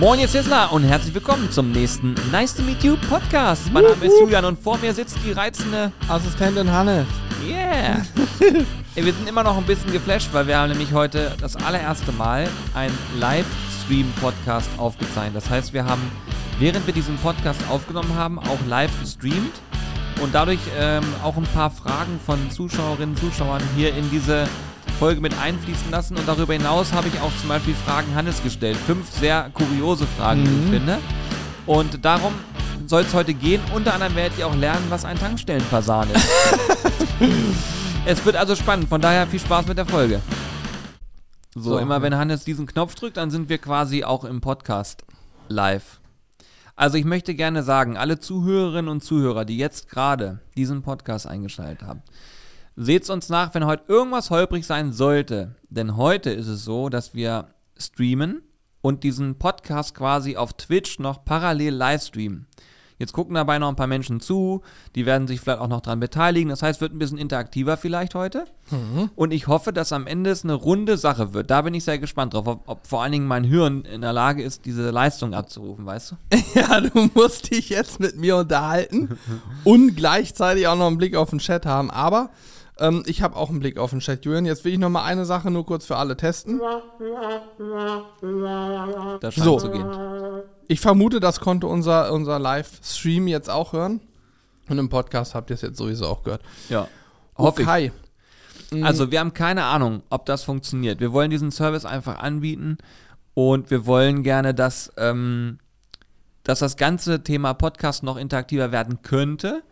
Moin, ihr Sizzler und herzlich willkommen zum nächsten Nice to Meet You Podcast. Mein Name ist Julian und vor mir sitzt die reizende Assistentin Hannes. Yeah. Ey, wir sind immer noch ein bisschen geflasht, weil wir haben nämlich heute das allererste Mal einen Livestream-Podcast aufgezeichnet. Das heißt, wir haben, während wir diesen Podcast aufgenommen haben, auch live gestreamt und dadurch ähm, auch ein paar Fragen von Zuschauerinnen und Zuschauern hier in diese Folge mit einfließen lassen. Und darüber hinaus habe ich auch zum Beispiel Fragen Hannes gestellt. Fünf sehr kuriose Fragen, wie ich finde. Und darum soll es heute gehen. Unter anderem werdet ihr auch lernen, was ein Tankstellenfasan ist. es wird also spannend. Von daher viel Spaß mit der Folge. So, So, immer wenn Hannes diesen Knopf drückt, dann sind wir quasi auch im Podcast live. Also ich möchte gerne sagen, alle Zuhörerinnen und Zuhörer, die jetzt gerade diesen Podcast eingeschaltet haben, seht's uns nach, wenn heute irgendwas holprig sein sollte. Denn heute ist es so, dass wir streamen und diesen Podcast quasi auf Twitch noch parallel live streamen. Jetzt gucken dabei noch ein paar Menschen zu, die werden sich vielleicht auch noch dran beteiligen. Das heißt, es wird ein bisschen interaktiver vielleicht heute. Und ich hoffe, dass am Ende es eine runde Sache wird. Da bin ich sehr gespannt drauf, ob, ob vor allen Dingen mein Hirn in der Lage ist, diese Leistung abzurufen, weißt du? Ja, du musst dich jetzt mit mir unterhalten und gleichzeitig auch noch einen Blick auf den Chat haben. Aber ähm, ich habe auch einen Blick auf den Chat, Julian. Jetzt will ich noch mal eine Sache nur kurz für alle testen. Das scheint So. zu gehen. Ich vermute, das konnte unser, unser Livestream jetzt auch hören. Und im Podcast habt ihr es jetzt sowieso auch gehört. Ja. Hoffe ich. Okay. Also wir haben keine Ahnung, ob das funktioniert. Wir wollen diesen Service einfach anbieten und wir wollen gerne, dass, ähm, dass das ganze Thema Podcast noch interaktiver werden könnte.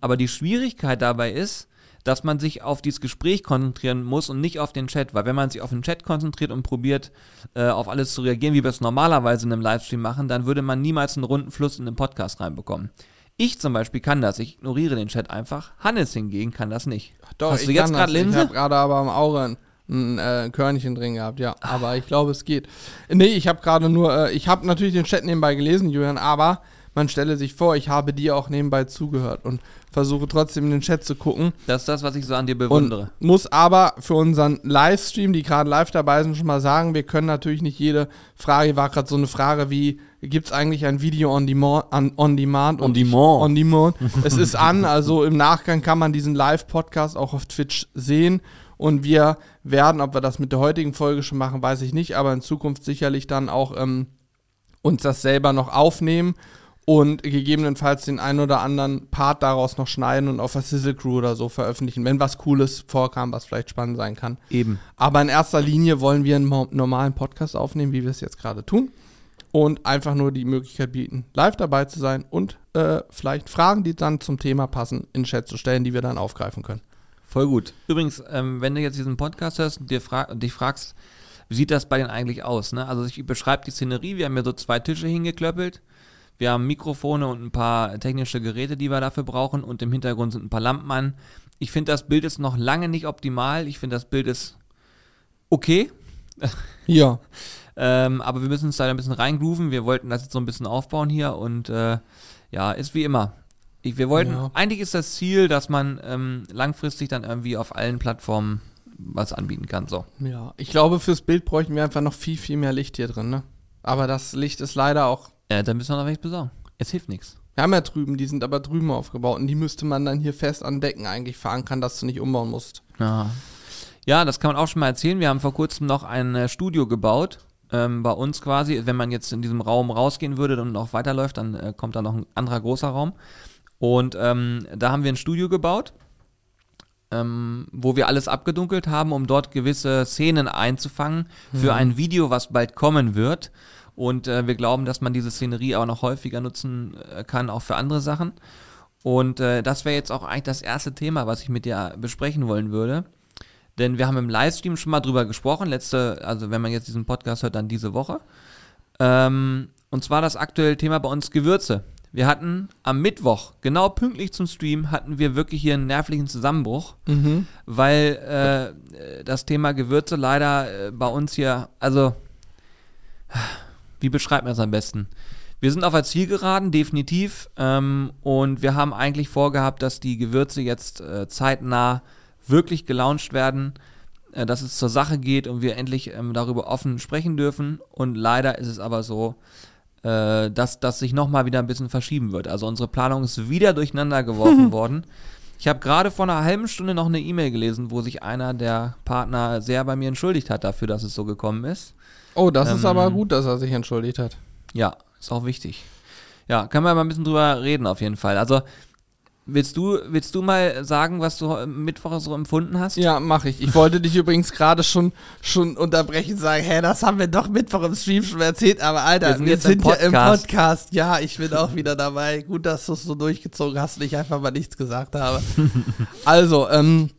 Aber die Schwierigkeit dabei ist, dass man sich auf dieses Gespräch konzentrieren muss und nicht auf den Chat. Weil wenn man sich auf den Chat konzentriert und probiert, äh, auf alles zu reagieren, wie wir es normalerweise in einem Livestream machen, dann würde man niemals einen runden Fluss in den Podcast reinbekommen. Ich zum Beispiel kann das, ich ignoriere den Chat einfach. Hannes hingegen kann das nicht. Doch, Hast ich du jetzt gerade das. Ich Linse? habe gerade aber am Auge ein, äh, Körnchen drin gehabt, ja. Aber ich glaube, es geht. Nee, ich habe gerade nur, äh, ich habe natürlich den Chat nebenbei gelesen, Julian, aber man stelle sich vor, ich habe dir auch nebenbei zugehört und versuche trotzdem in den Chat zu gucken. Das ist das, was ich so an dir Und bewundere. muss aber für unseren Livestream, die gerade live dabei sind, schon mal sagen, wir können natürlich nicht jede Frage, war gerade so eine Frage wie, gibt es eigentlich ein Video on demand? On, on demand? On Und demand. On demand. es ist an, also im Nachgang kann man diesen Live-Podcast auch auf Twitch sehen. Und wir werden, ob wir das mit der heutigen Folge schon machen, weiß ich nicht, aber in Zukunft sicherlich dann auch ähm, uns das selber noch aufnehmen und gegebenenfalls den einen oder anderen Part daraus noch schneiden und auf der Sizzle Crew oder so veröffentlichen, wenn was Cooles vorkam, was vielleicht spannend sein kann. Eben. Aber in erster Linie wollen wir einen normalen Podcast aufnehmen, wie wir es jetzt gerade tun. Und einfach nur die Möglichkeit bieten, live dabei zu sein und äh, vielleicht Fragen, die dann zum Thema passen, in den Chat zu stellen, die wir dann aufgreifen können. Voll gut. Übrigens, ähm, wenn du jetzt diesen Podcast hörst und dir fra dich fragst, wie sieht das bei denen eigentlich aus? Ne? Also ich beschreibe die Szenerie, wir haben hier so zwei Tische hingeklöppelt, wir haben Mikrofone und ein paar technische Geräte, die wir dafür brauchen und im Hintergrund sind ein paar Lampen an. Ich finde, das Bild ist noch lange nicht optimal. Ich finde, das Bild ist okay, Ja. ähm, aber wir müssen uns da ein bisschen reingrooven. Wir wollten das jetzt so ein bisschen aufbauen hier und äh, ja, ist wie immer. Ich, wir wollten, Ja. eigentlich ist das Ziel, dass man ähm, langfristig dann irgendwie auf allen Plattformen was anbieten kann. So. Ja. Ich glaube, fürs Bild bräuchten wir einfach noch viel, viel mehr Licht hier drin, ne? Aber das Licht ist leider auch. Ja, dann müssen wir noch welches besorgen. Es hilft nichts. Wir haben ja drüben, die sind aber drüben aufgebaut und die müsste man dann hier fest an Decken eigentlich verankern, dass du nicht umbauen musst. Ja. ja, das kann man auch schon mal erzählen. Wir haben vor kurzem noch ein äh, Studio gebaut. Ähm, bei uns quasi, wenn man jetzt in diesem Raum rausgehen würde und noch weiterläuft, dann äh, kommt da noch ein anderer großer Raum. Und ähm, da haben wir ein Studio gebaut, ähm, wo wir alles abgedunkelt haben, um dort gewisse Szenen einzufangen für ein Video, was bald kommen wird. Und äh, wir glauben, dass man diese Szenerie auch noch häufiger nutzen äh, kann, auch für andere Sachen. Und äh, das wäre jetzt auch eigentlich das erste Thema, was ich mit dir besprechen wollen würde. Denn wir haben im Livestream schon mal drüber gesprochen, letzte, also wenn man jetzt diesen Podcast hört, dann diese Woche. Ähm, und zwar das aktuelle Thema bei uns Gewürze. Wir hatten am Mittwoch, genau pünktlich zum Stream, hatten wir wirklich hier einen nervlichen Zusammenbruch, weil äh, das Thema Gewürze leider äh, bei uns hier, also, wie beschreibt man das am besten? Wir sind auf der Zielgeraden, definitiv. Ähm, und wir haben eigentlich vorgehabt, dass die Gewürze jetzt äh, zeitnah wirklich gelauncht werden, äh, dass es zur Sache geht und wir endlich ähm, darüber offen sprechen dürfen. Und leider ist es aber so, äh, dass das sich nochmal wieder ein bisschen verschieben wird. Also unsere Planung ist wieder durcheinander geworfen worden. Ich habe gerade vor einer halben Stunde noch eine E-Mail gelesen, wo sich einer der Partner sehr bei mir entschuldigt hat dafür, dass es so gekommen ist. Oh, das ist Ähm, aber gut, dass er sich entschuldigt hat. Ja, ist auch wichtig. Ja, können wir mal ein bisschen drüber reden auf jeden Fall. Also willst du, willst du mal sagen, was du Mittwoch so empfunden hast? Ja, mache ich. Ich wollte dich übrigens gerade schon, schon unterbrechen und sagen, hä, das haben wir doch Mittwoch im Stream schon erzählt, aber Alter, Wir wir sind sind, jetzt im ja im Podcast. Podcast. Ja, ich bin auch wieder dabei. Gut, dass du es so durchgezogen hast und ich einfach mal nichts gesagt habe. also, ähm,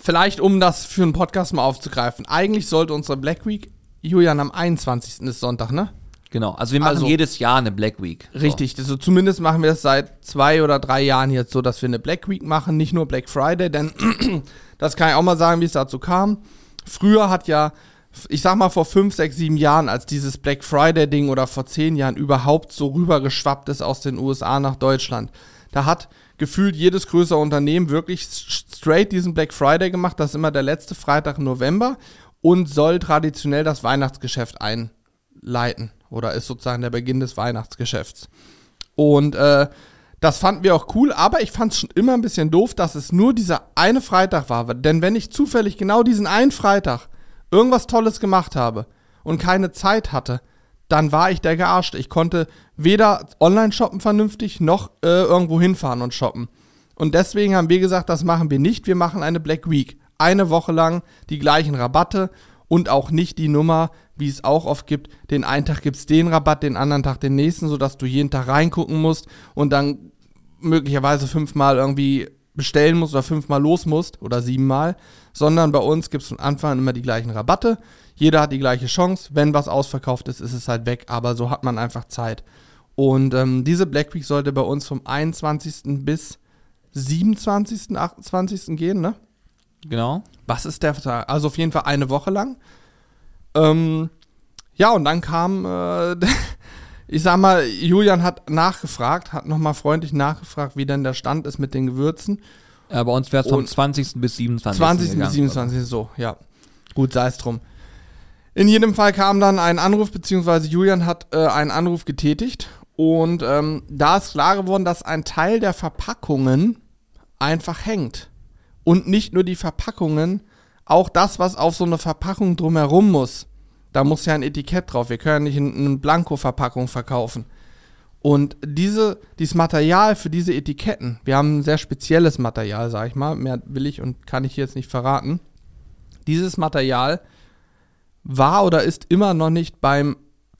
vielleicht um das für einen Podcast mal aufzugreifen. Eigentlich sollte unsere Black Week, Julian, am 21. ist Sonntag, ne? Genau. Also wir machen Also- jedes Jahr eine Black Week. So. Richtig, also zumindest machen wir es seit zwei oder drei Jahren jetzt so, dass wir eine Black Week machen, nicht nur Black Friday, denn das kann ich auch mal sagen, wie es dazu kam. Früher hat ja, ich sag mal vor fünf, sechs, sieben Jahren, als dieses Black Friday-Ding oder vor zehn Jahren überhaupt so rübergeschwappt ist aus den USA nach Deutschland, da hat gefühlt jedes größere Unternehmen wirklich straight diesen Black Friday gemacht. Das ist immer der letzte Freitag im November und soll traditionell das Weihnachtsgeschäft einleiten oder ist sozusagen der Beginn des Weihnachtsgeschäfts. Und äh, das fanden wir auch cool, aber ich fand es schon immer ein bisschen doof, dass es nur dieser eine Freitag war. Denn wenn ich zufällig genau diesen einen Freitag irgendwas Tolles gemacht habe und keine Zeit hatte, dann war ich der Gearschte. Ich konnte weder online shoppen vernünftig noch äh, irgendwo hinfahren und shoppen. Und deswegen haben wir gesagt, das machen wir nicht. Wir machen eine Black Week. Eine Woche lang die gleichen Rabatte und auch nicht die Nummer, wie es auch oft gibt. Den einen Tag gibt es den Rabatt, den anderen Tag den nächsten, sodass du jeden Tag reingucken musst und dann möglicherweise fünfmal irgendwie bestellen musst oder fünfmal los musst oder siebenmal, sondern bei uns gibt es von Anfang an immer die gleichen Rabatte. Jeder hat die gleiche Chance. Wenn was ausverkauft ist, ist es halt weg, aber so hat man einfach Zeit. Und ähm, diese Black Week sollte bei uns vom 21. bis 27., 28. gehen, ne? Genau. Was ist der Tag? Also auf jeden Fall eine Woche lang. Ähm, ja, und dann kam, äh, ich sag mal, Julian hat nachgefragt, hat nochmal freundlich nachgefragt, wie denn der Stand ist mit den Gewürzen. Ja, bei uns wäre es vom Und- 20. bis 27. 20. bis gegangen. 27. so, ja. Gut, sei es drum. In jedem Fall kam dann ein Anruf, beziehungsweise Julian hat äh, einen Anruf getätigt. Und ähm, da ist klar geworden, dass ein Teil der Verpackungen einfach hängt. Und nicht nur die Verpackungen, auch das, was auf so eine Verpackung drumherum muss. Da muss ja ein Etikett drauf. Wir können ja nicht in- eine Blanko-Verpackung verkaufen. Und diese, dieses Material für diese Etiketten, wir haben ein sehr spezielles Material, sag ich mal, mehr will ich und kann ich jetzt nicht verraten. Dieses Material war oder ist immer noch nicht beim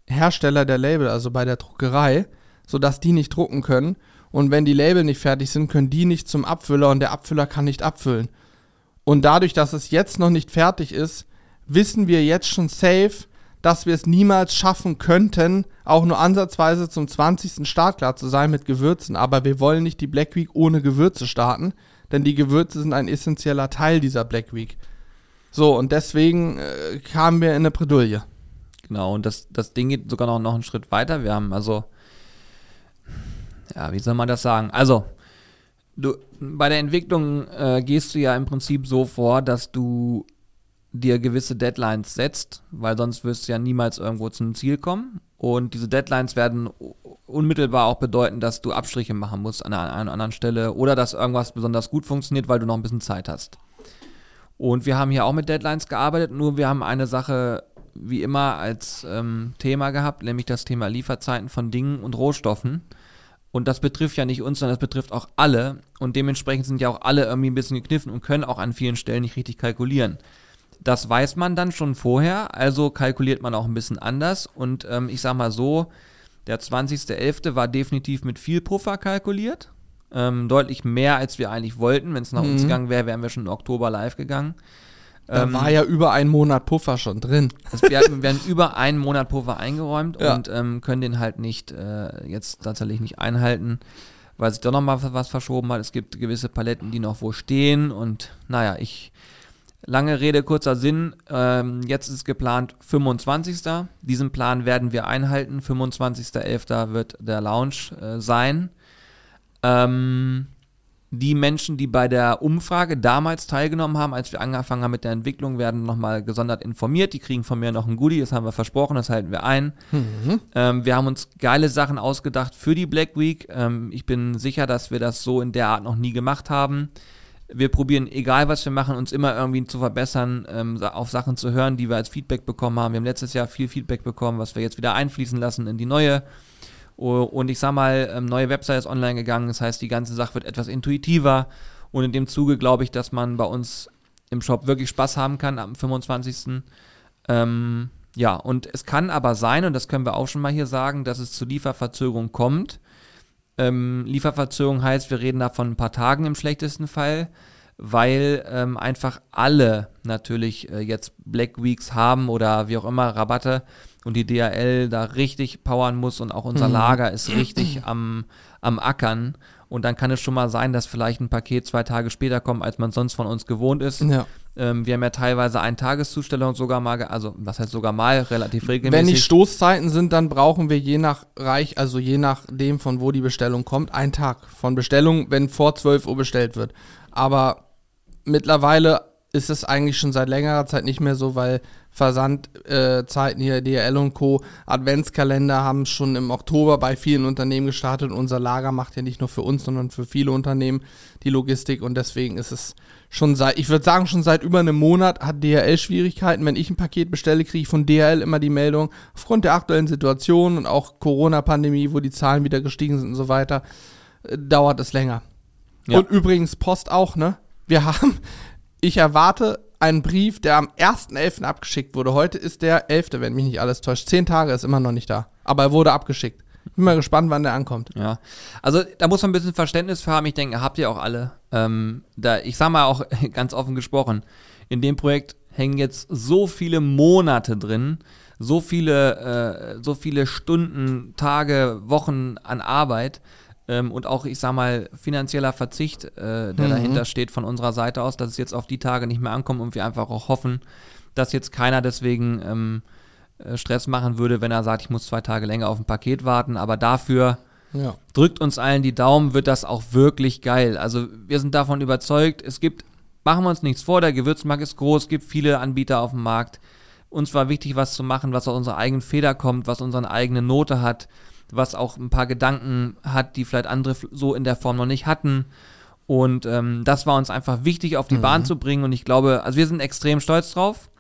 Hersteller der Label, also bei der Druckerei, sodass die nicht drucken können. Und wenn die Label nicht fertig sind, können die nicht zum Abfüller und der Abfüller kann nicht abfüllen. Und dadurch, dass es jetzt noch nicht fertig ist, wissen wir jetzt schon safe, dass wir es niemals schaffen könnten, auch nur ansatzweise zum 20. Startklar zu sein mit Gewürzen. Aber wir wollen nicht die Black Week ohne Gewürze starten, denn die Gewürze sind ein essentieller Teil dieser Black Week. So, und deswegen äh, kamen wir in eine Bredouille. Genau, und das, das Ding geht sogar noch, noch einen Schritt weiter. Wir haben also, ja, wie soll man das sagen? Also, du, bei der Entwicklung äh, gehst du ja im Prinzip so vor, dass du dir gewisse Deadlines setzt, weil sonst wirst du ja niemals irgendwo zum Ziel kommen. Und diese Deadlines werden unmittelbar auch bedeuten, dass du Abstriche machen musst an einer, an einer anderen Stelle oder dass irgendwas besonders gut funktioniert, weil du noch ein bisschen Zeit hast. Und wir haben hier auch mit Deadlines gearbeitet, nur wir haben eine Sache wie immer als ähm, Thema gehabt, nämlich das Thema Lieferzeiten von Dingen und Rohstoffen. Und das betrifft ja nicht uns, sondern das betrifft auch alle. Und dementsprechend sind ja auch alle irgendwie ein bisschen gekniffen und können auch an vielen Stellen nicht richtig kalkulieren. Das weiß man dann schon vorher, also kalkuliert man auch ein bisschen anders. Und ähm, ich sag mal so, der 20.11. war definitiv mit viel Puffer kalkuliert. Ähm, deutlich mehr, als wir eigentlich wollten. Wenn es nach uns Mhm. gegangen wäre, wären wir schon im Oktober live gegangen. Da Ähm, war ja über einen Monat Puffer schon drin. also wir, wir haben über einen Monat Puffer eingeräumt Ja. und ähm, können den halt nicht äh, jetzt tatsächlich nicht einhalten, weil sich doch nochmal was verschoben hat. Es gibt gewisse Paletten, die noch wo stehen und naja, ich. Lange Rede, kurzer Sinn. Ähm, jetzt ist geplant 25. Diesen Plan werden wir einhalten. 25.11. wird der Launch äh, sein. Ähm, die Menschen, die bei der Umfrage damals teilgenommen haben, als wir angefangen haben mit der Entwicklung, werden nochmal gesondert informiert. Die kriegen von mir noch ein Goodie, das haben wir versprochen, das halten wir ein. Mhm. Ähm, wir haben uns geile Sachen ausgedacht für die Black Week. Ähm, ich bin sicher, dass wir das so in der Art noch nie gemacht haben. Wir probieren, egal was wir machen, uns immer irgendwie zu verbessern, ähm, auf Sachen zu hören, die wir als Feedback bekommen haben. Wir haben letztes Jahr viel Feedback bekommen, was wir jetzt wieder einfließen lassen in die neue und ich sag mal, ähm, neue Website ist online gegangen, das heißt, die ganze Sache wird etwas intuitiver. Und in dem Zuge glaube ich, dass man bei uns im Shop wirklich Spaß haben kann am 25. Ähm, ja, und es kann aber sein, und das können wir auch schon mal hier sagen, dass es zu Lieferverzögerung kommt. Ähm, Lieferverzögerung heißt, wir reden da von ein paar Tagen im schlechtesten Fall, weil ähm, einfach alle natürlich äh, jetzt Black Weeks haben oder wie auch immer Rabatte und die DHL da richtig powern muss und auch unser mhm. Lager ist richtig am, am Ackern. Und dann kann es schon mal sein, dass vielleicht ein Paket zwei Tage später kommt, als man sonst von uns gewohnt ist. Ja. Ähm, wir haben ja teilweise eine Tageszustellung sogar mal, also was heißt sogar mal, relativ regelmäßig. Wenn die Stoßzeiten sind, dann brauchen wir je nach Reich, also je nachdem, von wo die Bestellung kommt, einen Tag von Bestellung, wenn vor 12 Uhr bestellt wird. Aber mittlerweile ist es eigentlich schon seit längerer Zeit nicht mehr so, weil Versandzeiten äh, hier, DHL und Co., Adventskalender haben schon im Oktober bei vielen Unternehmen gestartet. Unser Lager macht ja nicht nur für uns, sondern für viele Unternehmen die Logistik und deswegen ist es schon seit, ich würde sagen, schon seit über einem Monat hat DHL Schwierigkeiten. Wenn ich ein Paket bestelle, kriege ich von DHL immer die Meldung, aufgrund der aktuellen Situation und auch Corona-Pandemie, wo die Zahlen wieder gestiegen sind und so weiter, äh, dauert es länger. Ja. Und übrigens Post auch, ne? Wir haben, ich erwarte einen Brief, der am 1.11. abgeschickt wurde. Heute ist der 11., wenn mich nicht alles täuscht. Zehn Tage ist immer noch nicht da. Aber er wurde abgeschickt. Bin mal gespannt, wann der ankommt. Ja, also da muss man ein bisschen Verständnis für haben. Ich denke, habt ihr auch alle. Ähm, da, ich sag mal auch ganz offen gesprochen, in dem Projekt hängen jetzt so viele Monate drin, so viele, äh, so viele Stunden, Tage, Wochen an Arbeit ähm, und auch, ich sag mal, finanzieller Verzicht, äh, der mhm. dahinter steht von unserer Seite aus, dass es jetzt auf die Tage nicht mehr ankommt und wir einfach auch hoffen, dass jetzt keiner deswegen ähm, äh, Stress machen würde, wenn er sagt, ich muss zwei Tage länger auf ein Paket warten, aber dafür ja. drückt uns allen die Daumen, wird das auch wirklich geil. Also wir sind davon überzeugt, es gibt, machen wir uns nichts vor, der Gewürzmarkt ist groß, es gibt viele Anbieter auf dem Markt. Uns war wichtig, was zu machen, was aus unserer eigenen Feder kommt, was unsere eigene Note hat was auch ein paar Gedanken hat, die vielleicht andere so in der Form noch nicht hatten. Und ähm, das war uns einfach wichtig, auf die mhm. Bahn zu bringen. Und ich glaube, also wir sind extrem stolz drauf.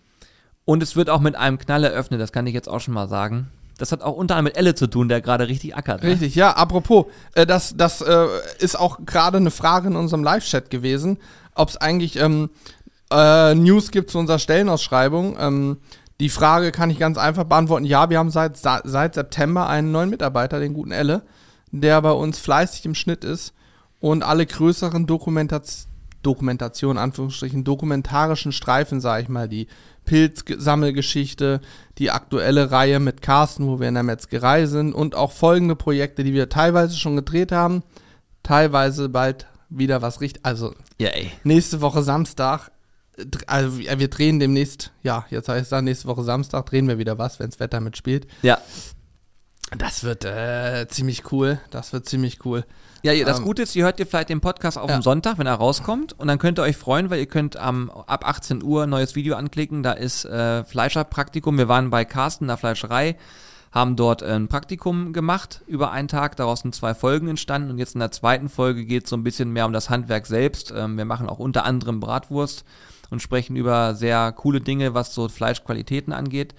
Und es wird auch mit einem Knall eröffnet, das kann ich jetzt auch schon mal sagen. Das hat auch unter anderem mit Elle zu tun, der gerade richtig ackert. Ne? Richtig, ja. Apropos, äh, das, das äh, ist auch gerade eine Frage in unserem Live-Chat gewesen, ob es eigentlich ähm, äh, News gibt zu unserer Stellenausschreibung. Ähm, die Frage kann ich ganz einfach beantworten. Ja, wir haben seit, seit September einen neuen Mitarbeiter, den guten Elle, der bei uns fleißig im Schnitt ist und alle größeren Dokumentation, Dokumentation, Anführungsstrichen, dokumentarischen Streifen, sage ich mal, die Pilzsammelgeschichte, die aktuelle Reihe mit Carsten, wo wir in der Metzgerei sind und auch folgende Projekte, die wir teilweise schon gedreht haben, teilweise bald wieder was richtig, also yeah, nächste Woche Samstag also wir drehen demnächst, ja, jetzt heißt es dann nächste Woche Samstag, drehen wir wieder was, wenn das Wetter mitspielt. Ja. Das wird äh, ziemlich cool. Das wird ziemlich cool. Ja, das ähm, Gute ist, ihr hört ihr vielleicht den Podcast auf ja. dem Sonntag, wenn er rauskommt. Und dann könnt ihr euch freuen, weil ihr könnt ähm, ab 18 Uhr ein neues Video anklicken. Da ist äh, Fleischerpraktikum. Wir waren bei Carsten in der Fleischerei, haben dort ein Praktikum gemacht über einen Tag. Daraus sind zwei Folgen entstanden. Und jetzt in der zweiten Folge geht es so ein bisschen mehr um das Handwerk selbst. Ähm, wir machen auch unter anderem Bratwurst und sprechen über sehr coole Dinge, was so Fleischqualitäten angeht.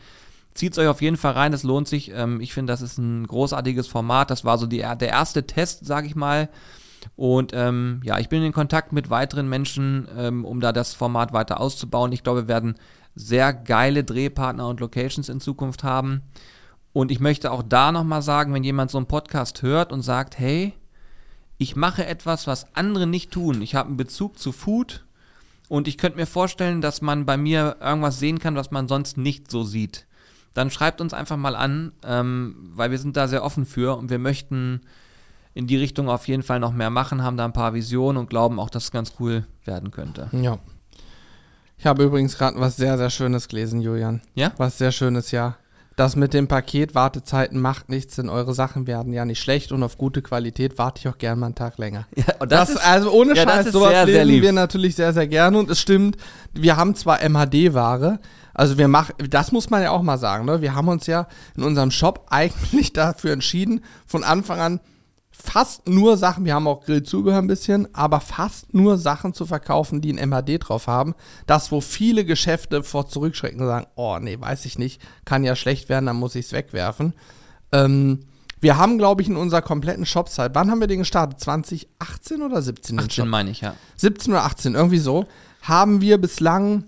Zieht es euch auf jeden Fall rein, es lohnt sich. Ähm, ich finde, das ist ein großartiges Format. Das war so die, der erste Test, sage ich mal. Und ähm, ja, ich bin in Kontakt mit weiteren Menschen, ähm, um da das Format weiter auszubauen. Ich glaube, wir werden sehr geile Drehpartner und Locations in Zukunft haben. Und ich möchte auch da nochmal sagen, wenn jemand so einen Podcast hört und sagt, hey, ich mache etwas, was andere nicht tun. Ich habe einen Bezug zu Food, und ich könnte mir vorstellen, dass man bei mir irgendwas sehen kann, was man sonst nicht so sieht. Dann schreibt uns einfach mal an, ähm, weil wir sind da sehr offen für und wir möchten in die Richtung auf jeden Fall noch mehr machen, haben da ein paar Visionen und glauben auch, dass es ganz cool werden könnte. Ja. Ich habe übrigens gerade was sehr, sehr Schönes gelesen, Julian. Ja? Was sehr Schönes, ja. Das mit dem Paket Wartezeiten macht nichts, denn eure Sachen werden ja nicht schlecht und auf gute Qualität warte ich auch gern mal einen Tag länger. Ja, und das, Das, ist, also ohne ja, Scheiß, sowas sehr, sehr lesen lieb. wir natürlich sehr, sehr gerne und es stimmt, wir haben zwar MHD-Ware, also wir machen, das muss man ja auch mal sagen, ne? wir haben uns ja in unserem Shop eigentlich dafür entschieden, von Anfang an fast nur Sachen, wir haben auch Grillzubehör ein bisschen, aber fast nur Sachen zu verkaufen, die ein MHD drauf haben. Das, wo viele Geschäfte vor zurückschrecken und sagen, oh nee, weiß ich nicht, kann ja schlecht werden, dann muss ich es wegwerfen. Ähm, wir haben, glaube ich, in unserer kompletten Shopzeit, wann haben wir den gestartet? 2018 oder 17? den 18 Shop? meine ich, ja. 17 oder 18, irgendwie so, haben wir bislang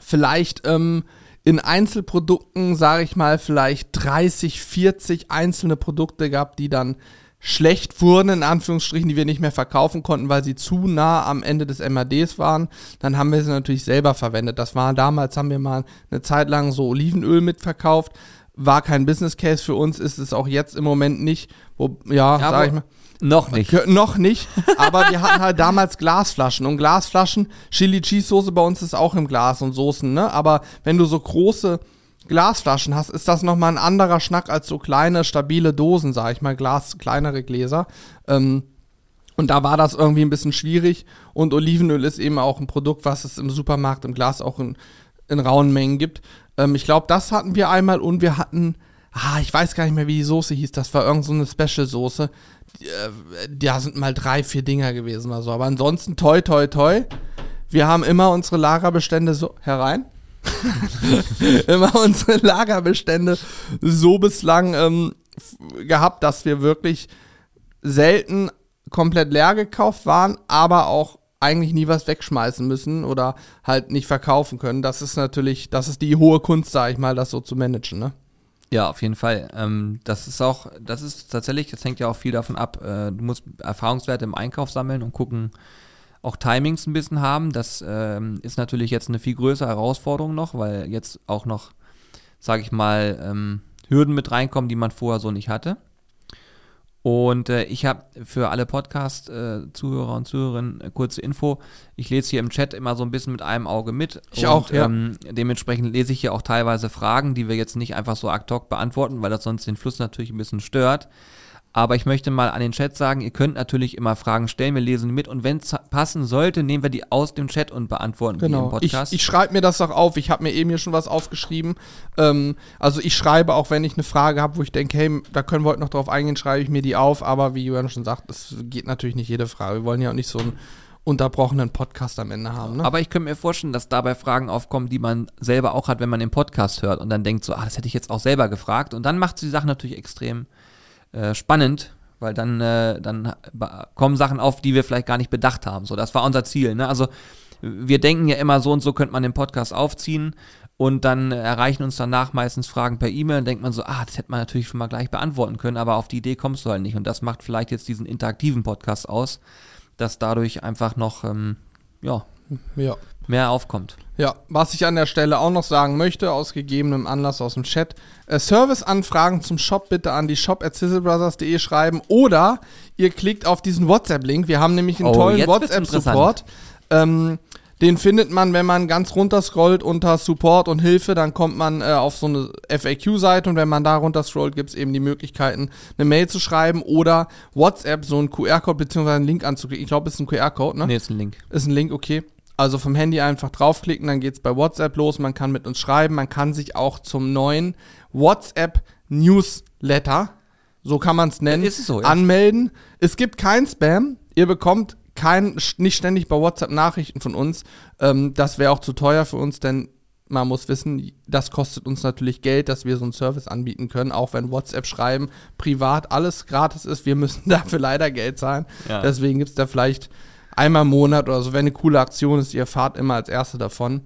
vielleicht ähm, in Einzelprodukten, sage ich mal, vielleicht 30, 40 einzelne Produkte gehabt, die dann schlecht wurden, in Anführungsstrichen, die wir nicht mehr verkaufen konnten, weil sie zu nah am Ende des MADs waren. Dann haben wir sie natürlich selber verwendet. Das war damals, haben wir mal eine Zeit lang so Olivenöl mitverkauft. War kein Business Case für uns, ist es auch jetzt im Moment nicht. Wo, ja, Ja, sag ich mal. Noch nicht. Noch nicht, aber wir hatten halt damals Glasflaschen und Glasflaschen, Chili Cheese Soße bei uns ist auch im Glas und Soßen, ne? Aber wenn du so große Glasflaschen hast, ist das nochmal ein anderer Schnack als so kleine, stabile Dosen, sag ich mal, Glas, kleinere Gläser. Ähm, und da war das irgendwie ein bisschen schwierig. Und Olivenöl ist eben auch ein Produkt, was es im Supermarkt im Glas auch in, in rauen Mengen gibt. Ähm, ich glaube, das hatten wir einmal und wir hatten, ah, ich weiß gar nicht mehr, wie die Soße hieß. Das war irgend so eine Special-Soße. Äh, Da sind mal drei, vier Dinger gewesen oder so. Aber ansonsten toi, toi, toi. Wir haben immer unsere Lagerbestände so herein. immer unsere Lagerbestände so bislang ähm, gehabt, dass wir wirklich selten komplett leer gekauft waren, aber auch eigentlich nie was wegschmeißen müssen oder halt nicht verkaufen können. Das ist natürlich, das ist die hohe Kunst, sage ich mal, das so zu managen, ne? Ja, auf jeden Fall. Ähm, das ist auch, das ist tatsächlich, das hängt ja auch viel davon ab. Äh, du musst Erfahrungswerte im Einkauf sammeln und gucken, auch Timings ein bisschen haben. Das ähm, ist natürlich jetzt eine viel größere Herausforderung noch, weil jetzt auch noch, sage ich mal, ähm, Hürden mit reinkommen, die man vorher so nicht hatte. Und äh, ich habe für alle Podcast-Zuhörer und Zuhörerinnen äh, kurze Info. Ich lese hier im Chat immer so ein bisschen mit einem Auge mit. Ich und, auch, ja. Ähm, dementsprechend lese ich hier auch teilweise Fragen, die wir jetzt nicht einfach so ad hoc beantworten, weil das sonst den Fluss natürlich ein bisschen stört. Aber ich möchte mal an den Chat sagen, ihr könnt natürlich immer Fragen stellen, wir lesen mit und wenn es passen sollte, nehmen wir die aus dem Chat und beantworten die im Genau. Ich, Podcast. ich schreibe mir das auch auf. Ich habe mir eben hier schon was aufgeschrieben. Ähm, also ich schreibe auch, wenn ich eine Frage habe, wo ich denke, hey, da können wir heute noch drauf eingehen, schreibe ich mir die auf. Aber wie Julian schon sagt, das geht natürlich nicht jede Frage. Wir wollen ja auch nicht so einen unterbrochenen Podcast am Ende haben. Ne? Aber ich könnte mir vorstellen, dass dabei Fragen aufkommen, die man selber auch hat, wenn man den Podcast hört und dann denkt so, ah, das hätte ich jetzt auch selber gefragt. Und dann macht die Sache natürlich extrem äh, spannend, weil dann, äh, dann kommen Sachen auf, die wir vielleicht gar nicht bedacht haben. So, das war unser Ziel. Ne? Also wir denken ja immer so und so könnte man den Podcast aufziehen und dann erreichen uns danach meistens Fragen per E-Mail und denkt man so, ah, das hätte man natürlich schon mal gleich beantworten können, aber auf die Idee kommst du halt nicht. Und das macht vielleicht jetzt diesen interaktiven Podcast aus, dass dadurch einfach noch ähm, ja, ja. Mehr aufkommt. Ja, was ich an der Stelle auch noch sagen möchte, aus gegebenem Anlass aus dem Chat, äh, Serviceanfragen zum Shop bitte an die shop schreiben oder ihr klickt auf diesen WhatsApp-Link. Wir haben nämlich einen Oh, tollen WhatsApp-Support. Ähm, den findet man, wenn man ganz runter scrollt unter Support und Hilfe, dann kommt man äh, auf so eine FAQ-Seite und wenn man da runter scrollt, gibt es eben die Möglichkeiten, eine Mail zu schreiben oder WhatsApp so einen QR-Code bzw. einen Link anzuklicken. Ich glaube, es ist ein QR-Code, ne? Nee, ist ein Link. Ist ein Link, okay. Also vom Handy einfach draufklicken, dann geht's bei WhatsApp los, man kann mit uns schreiben, man kann sich auch zum neuen WhatsApp Newsletter, so kann man es nennen, so, ja? anmelden. Es gibt kein Spam, ihr bekommt kein, nicht ständig bei WhatsApp Nachrichten von uns. Ähm, das wäre auch zu teuer für uns, denn man muss wissen, das kostet uns natürlich Geld, dass wir so einen Service anbieten können, auch wenn WhatsApp schreiben privat alles gratis ist. Wir müssen dafür leider Geld zahlen. Ja. Deswegen gibt es da vielleicht einmal im Monat oder so, wenn eine coole Aktion ist, ihr erfahrt immer als Erste davon.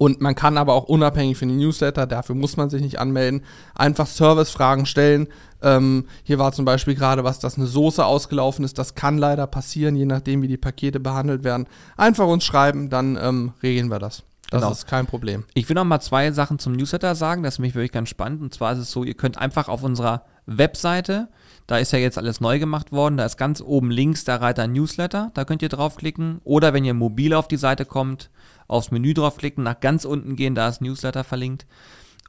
Und man kann aber auch unabhängig von den Newsletter, dafür muss man sich nicht anmelden, einfach Servicefragen stellen. Ähm, hier war zum Beispiel gerade was, dass eine Soße ausgelaufen ist. Das kann leider passieren, je nachdem, wie die Pakete behandelt werden. Einfach uns schreiben, dann ähm, regeln wir das. Das Genau. ist kein Problem. Ich will noch mal zwei Sachen zum Newsletter sagen, das ist nämlich wirklich ganz spannend. Und zwar ist es so, ihr könnt einfach auf unserer Webseite, da ist ja jetzt alles neu gemacht worden, da ist ganz oben links der Reiter Newsletter, da könnt ihr draufklicken. Oder wenn ihr mobil auf die Seite kommt, aufs Menü draufklicken, nach ganz unten gehen, da ist Newsletter verlinkt.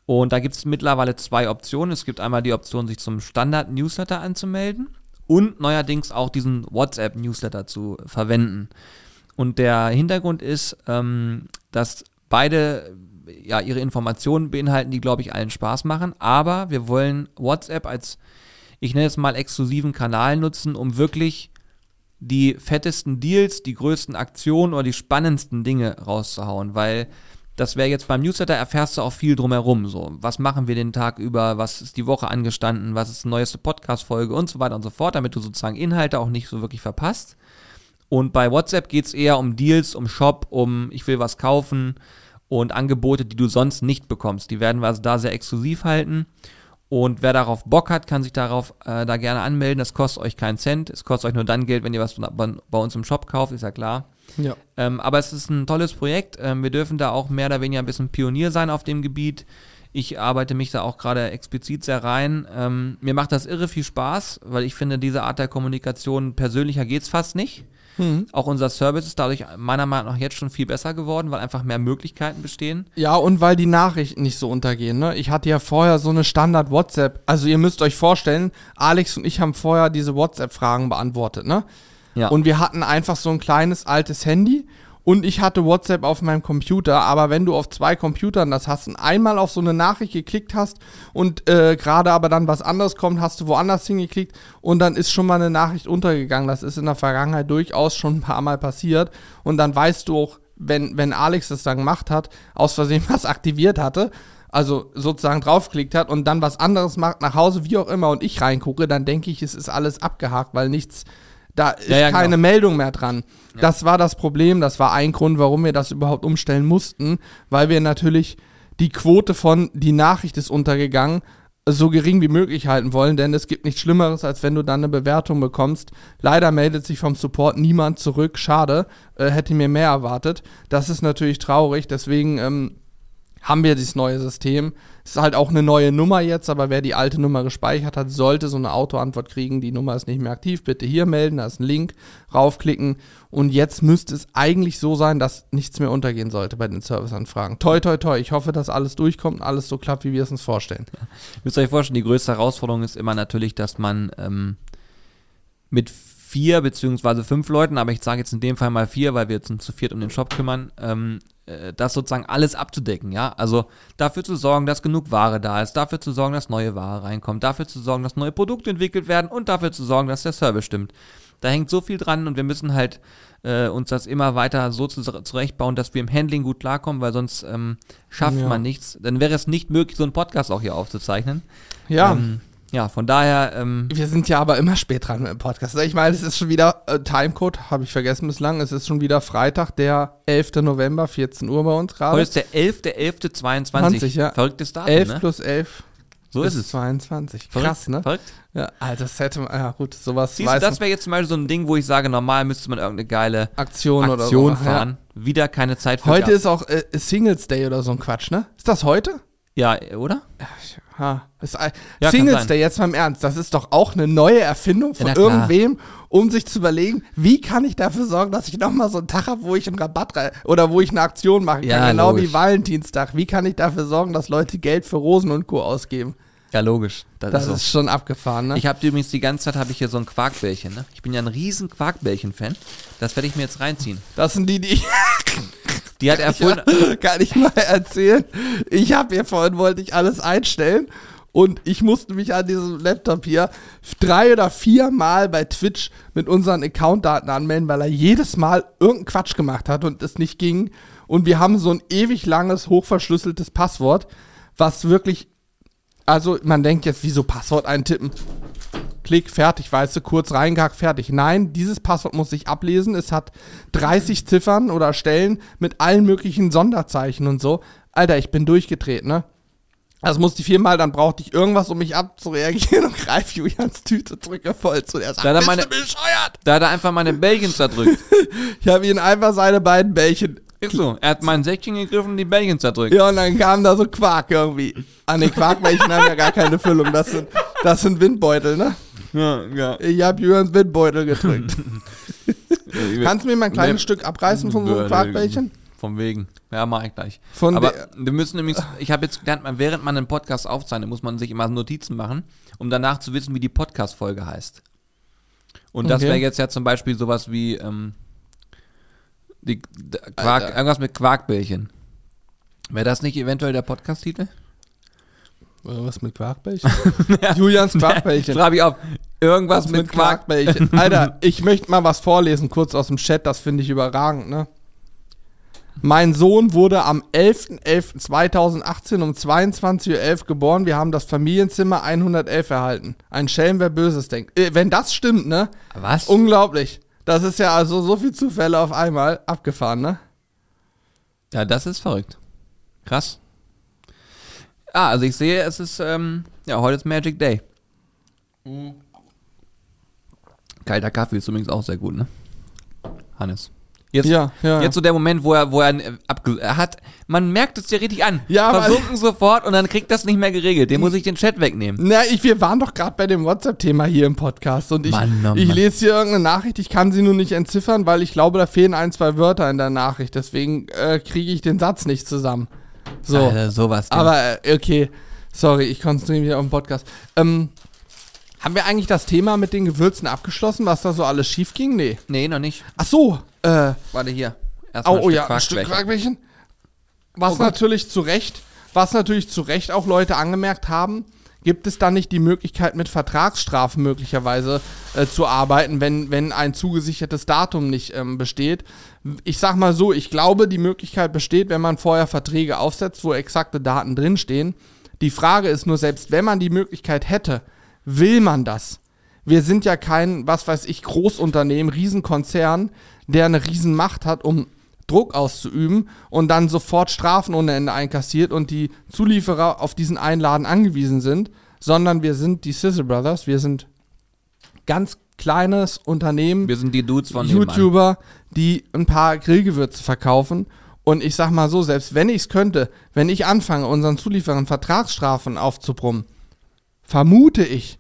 Und da gibt es mittlerweile zwei Optionen. Es gibt einmal die Option, sich zum Standard-Newsletter anzumelden und neuerdings auch diesen WhatsApp-Newsletter zu verwenden. Und der Hintergrund ist, ähm, dass beide ja ihre Informationen beinhalten, die, glaube ich, allen Spaß machen. Aber wir wollen WhatsApp als, ich nenne es mal, exklusiven Kanal nutzen, um wirklich die fettesten Deals, die größten Aktionen oder die spannendsten Dinge rauszuhauen, weil das wäre jetzt beim Newsletter, erfährst du auch viel drumherum. So, was machen wir den Tag über, was ist die Woche angestanden, was ist die neueste Podcast-Folge und so weiter und so fort, damit du sozusagen Inhalte auch nicht so wirklich verpasst. Und bei WhatsApp geht es eher um Deals, um Shop, um ich will was kaufen und Angebote, die du sonst nicht bekommst. Die werden wir also da sehr exklusiv halten. Und wer darauf Bock hat, kann sich darauf äh, da gerne anmelden. Das kostet euch keinen Cent. Es kostet euch nur dann Geld, wenn ihr was bei, uns im Shop kauft, ist ja klar. Ja. Ähm, aber es ist ein tolles Projekt. Ähm, wir dürfen da auch mehr oder weniger ein bisschen Pionier sein auf dem Gebiet. Ich arbeite mich da auch gerade explizit sehr rein. Ähm, mir macht das irre viel Spaß, weil ich finde, diese Art der Kommunikation persönlicher geht es fast nicht. Mhm. Auch unser Service ist dadurch meiner Meinung nach jetzt schon viel besser geworden, weil einfach mehr Möglichkeiten bestehen. Ja, und weil die Nachrichten nicht so untergehen. Ne? Ich hatte ja vorher so eine Standard-WhatsApp. Also ihr müsst euch vorstellen, Alex und ich haben vorher diese WhatsApp-Fragen beantwortet. Ne? Ja. Und wir hatten einfach so ein kleines altes Handy und ich hatte WhatsApp auf meinem Computer, aber wenn du auf zwei Computern das hast und einmal auf so eine Nachricht geklickt hast und äh, gerade aber dann was anderes kommt, hast du woanders hingeklickt und dann ist schon mal eine Nachricht untergegangen. Das ist in der Vergangenheit durchaus schon ein paar Mal passiert und dann weißt du auch, wenn, wenn Alex das dann gemacht hat, aus Versehen was aktiviert hatte, also sozusagen draufklickt hat und dann was anderes macht, nach Hause, wie auch immer, und ich reingucke, dann denke ich, es ist alles abgehakt, weil nichts da ist ja, ja, keine genau. Meldung mehr dran. Das war das Problem, das war ein Grund, warum wir das überhaupt umstellen mussten, weil wir natürlich die Quote von die Nachricht ist untergegangen so gering wie möglich halten wollen, denn es gibt nichts Schlimmeres, als wenn du dann eine Bewertung bekommst. Leider meldet sich vom Support niemand zurück. Schade, äh, hätte mir mehr erwartet. Das ist natürlich traurig, deswegen ähm, haben wir dieses neue System. Es ist halt auch eine neue Nummer jetzt, aber wer die alte Nummer gespeichert hat, sollte so eine Autoantwort kriegen. Die Nummer ist nicht mehr aktiv. Bitte hier melden, da ist ein Link, raufklicken. Und jetzt müsste es eigentlich so sein, dass nichts mehr untergehen sollte bei den Serviceanfragen. Toi, toi, toi. Ich hoffe, dass alles durchkommt und alles so klappt, wie wir es uns vorstellen. Ja. Ihr müsst euch vorstellen, die größte Herausforderung ist immer natürlich, dass man ähm, mit vier beziehungsweise fünf Leuten, aber ich sage jetzt in dem Fall mal vier, weil wir jetzt zu viert um den Shop kümmern, ähm, äh, das sozusagen alles abzudecken, ja. Also dafür zu sorgen, dass genug Ware da ist, dafür zu sorgen, dass neue Ware reinkommt, dafür zu sorgen, dass neue Produkte entwickelt werden und dafür zu sorgen, dass der Service stimmt. Da hängt so viel dran und wir müssen halt äh, uns das immer weiter so zurechtbauen, dass wir im Handling gut klarkommen, weil sonst ähm, schafft ja. man nichts. Dann wäre es nicht möglich, so einen Podcast auch hier aufzuzeichnen. Ja. Ähm, ja, von daher. Ähm wir sind ja aber immer spät dran mit dem Podcast. Ich meine, es ist schon wieder äh, Timecode, habe ich vergessen bislang. Es ist schon wieder Freitag, der 11. November, 14 Uhr bei uns gerade. Heute ist der 11.11.22. 20, ja. Verrücktes Datum. 11 ne? plus 11. So ist es. 22. Verrückt, Krass, ne? Verrückt. Ja, Alter, das hätte man, ja gut, sowas Siehst du, das wäre jetzt zum Beispiel so ein Ding, wo ich sage, normal müsste man irgendeine geile Aktion, Aktion oder so. fahren. Ja. Wieder keine Zeit für Heute gehabt. ist auch äh, Singles Day oder so ein Quatsch, ne? Ist das heute? Ja, oder? Ja, ich Ha. Das ja, Singles Day, jetzt mal im Ernst, das ist doch auch eine neue Erfindung von ja, irgendwem, um sich zu überlegen, wie kann ich dafür sorgen, dass ich nochmal so einen Tag habe, wo ich einen Rabatt oder wo ich eine Aktion machen kann, ja, genau logisch. wie Valentinstag. Wie kann ich dafür sorgen, dass Leute Geld für Rosen und Co. ausgeben? Ja, logisch. Das, das ist, so. ist, schon abgefahren, ne? Ich habe übrigens die ganze Zeit habe ich hier so ein Quarkbällchen, ne? Ich bin ja ein riesen Quarkbällchen-Fan. Das werde ich mir jetzt reinziehen. Das sind die, die. die hat er vorhin. kann ich mal erzählen. Ich habe hier vorhin, wollte ich alles einstellen und ich musste mich an diesem Laptop hier drei oder vier Mal bei Twitch mit unseren Accountdaten anmelden, weil er jedes Mal irgendeinen Quatsch gemacht hat und es nicht ging. Und wir haben so ein ewig langes, hochverschlüsseltes Passwort, was wirklich, also man denkt jetzt, wieso Passwort eintippen? Klick, fertig, weißt du, kurz reingehackt, fertig. Nein, dieses Passwort muss ich ablesen. Es hat 30 Ziffern oder Stellen mit allen möglichen Sonderzeichen und so. Alter, ich bin durchgedreht, ne? Das musste ich viermal, dann brauchte ich irgendwas, um mich abzureagieren und greife Julians Tüte, drücke voll zu. Er sagt, da er bescheuert? Da hat er einfach meine Bällchen zerdrückt. ich habe ihn einfach seine beiden Bällchen. Ist so, er hat mein Säckchen gegriffen und die Bällchen zerdrückt. Ja, und dann kam da so Quark irgendwie. Ah ne, Quarkbällchen haben ja gar keine Füllung, das sind, das sind Windbeutel, ne? Ja, ja. Ich habe Jürgens Windbeutel gedrückt. Kannst du mir mal ein kleines Stück abreißen von so einem Quarkbällchen? Von wegen. Ja, mach ich gleich. Von Aber wir müssen nämlich, ich habe jetzt gelernt, man, während man einen Podcast aufzeichnet, muss man sich immer Notizen machen, um danach zu wissen, wie die Podcast-Folge heißt. Und das Okay. wäre jetzt ja zum Beispiel sowas wie ähm, die, Quark, Alter. irgendwas mit Quarkbällchen. Wäre das nicht eventuell der Podcast-Titel? Oder was mit Quarkbällchen? Julians Quarkbällchen. Schreibe ich auf. Irgendwas Was mit, Quark. Quarkbällchen. Alter, ich möchte mal was vorlesen, kurz aus dem Chat, das finde ich überragend, ne? Mein Sohn wurde am 11.11.2018 um 22.11 Uhr geboren. Wir haben das Familienzimmer 111 erhalten. Ein Schelm, wer Böses denkt. Äh, wenn das stimmt, ne? Was? Unglaublich. Das ist ja also so viel Zufälle auf einmal abgefahren, ne? Ja, das ist verrückt. Krass. Ah, also ich sehe, es ist, ähm, ja, heute ist Magic Day. Kalter Kaffee ist übrigens auch sehr gut, ne? Hannes. Jetzt, Ja, ja. jetzt so der Moment, wo er, wo er, äh, abge er hat, man merkt es dir richtig an. Ja, Versunken sofort und dann kriegt das nicht mehr geregelt. Den muss ich den Chat wegnehmen. Na, ich, wir waren doch gerade bei dem WhatsApp-Thema hier im Podcast und ich, Mann, oh ich Mann. lese hier irgendeine Nachricht, ich kann sie nur nicht entziffern, weil ich glaube, da fehlen ein, zwei Wörter in der Nachricht. Deswegen äh, kriege ich den Satz nicht zusammen. So. Alter, sowas. denn. Aber äh, okay, sorry, ich konzentriere mich auf den Podcast. Ähm, haben wir eigentlich das Thema mit den Gewürzen abgeschlossen, was da so alles schief ging? Nee. nee, noch nicht. Ach so, äh, Warte hier. Erstmal Oh, oh ja, ein Stück Quarkbällchen. Was Oh natürlich zu Recht, was natürlich zu Recht auch Leute angemerkt haben, gibt es da nicht die Möglichkeit, mit Vertragsstrafen möglicherweise äh, zu arbeiten, wenn, wenn ein zugesichertes Datum nicht ähm, besteht. Ich sag mal so, ich glaube, die Möglichkeit besteht, wenn man vorher Verträge aufsetzt, wo exakte Daten drinstehen. Die Frage ist nur, selbst wenn man die Möglichkeit hätte, will man das? Wir sind ja kein, was weiß ich, Großunternehmen, Riesenkonzern, der eine Riesenmacht hat, um Druck auszuüben und dann sofort Strafen ohne Ende einkassiert und die Zulieferer auf diesen Einladen angewiesen sind, sondern wir sind die Sizzle Brothers, wir sind ganz kleines Unternehmen, Wir sind die Dudes von. YouTuber, die ein paar Grillgewürze verkaufen. Und ich sag mal so, selbst wenn ich es könnte, wenn ich anfange, unseren Zulieferern Vertragsstrafen aufzubrummen, vermute ich,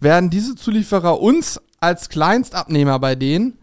werden diese Zulieferer uns als Kleinstabnehmer bei denen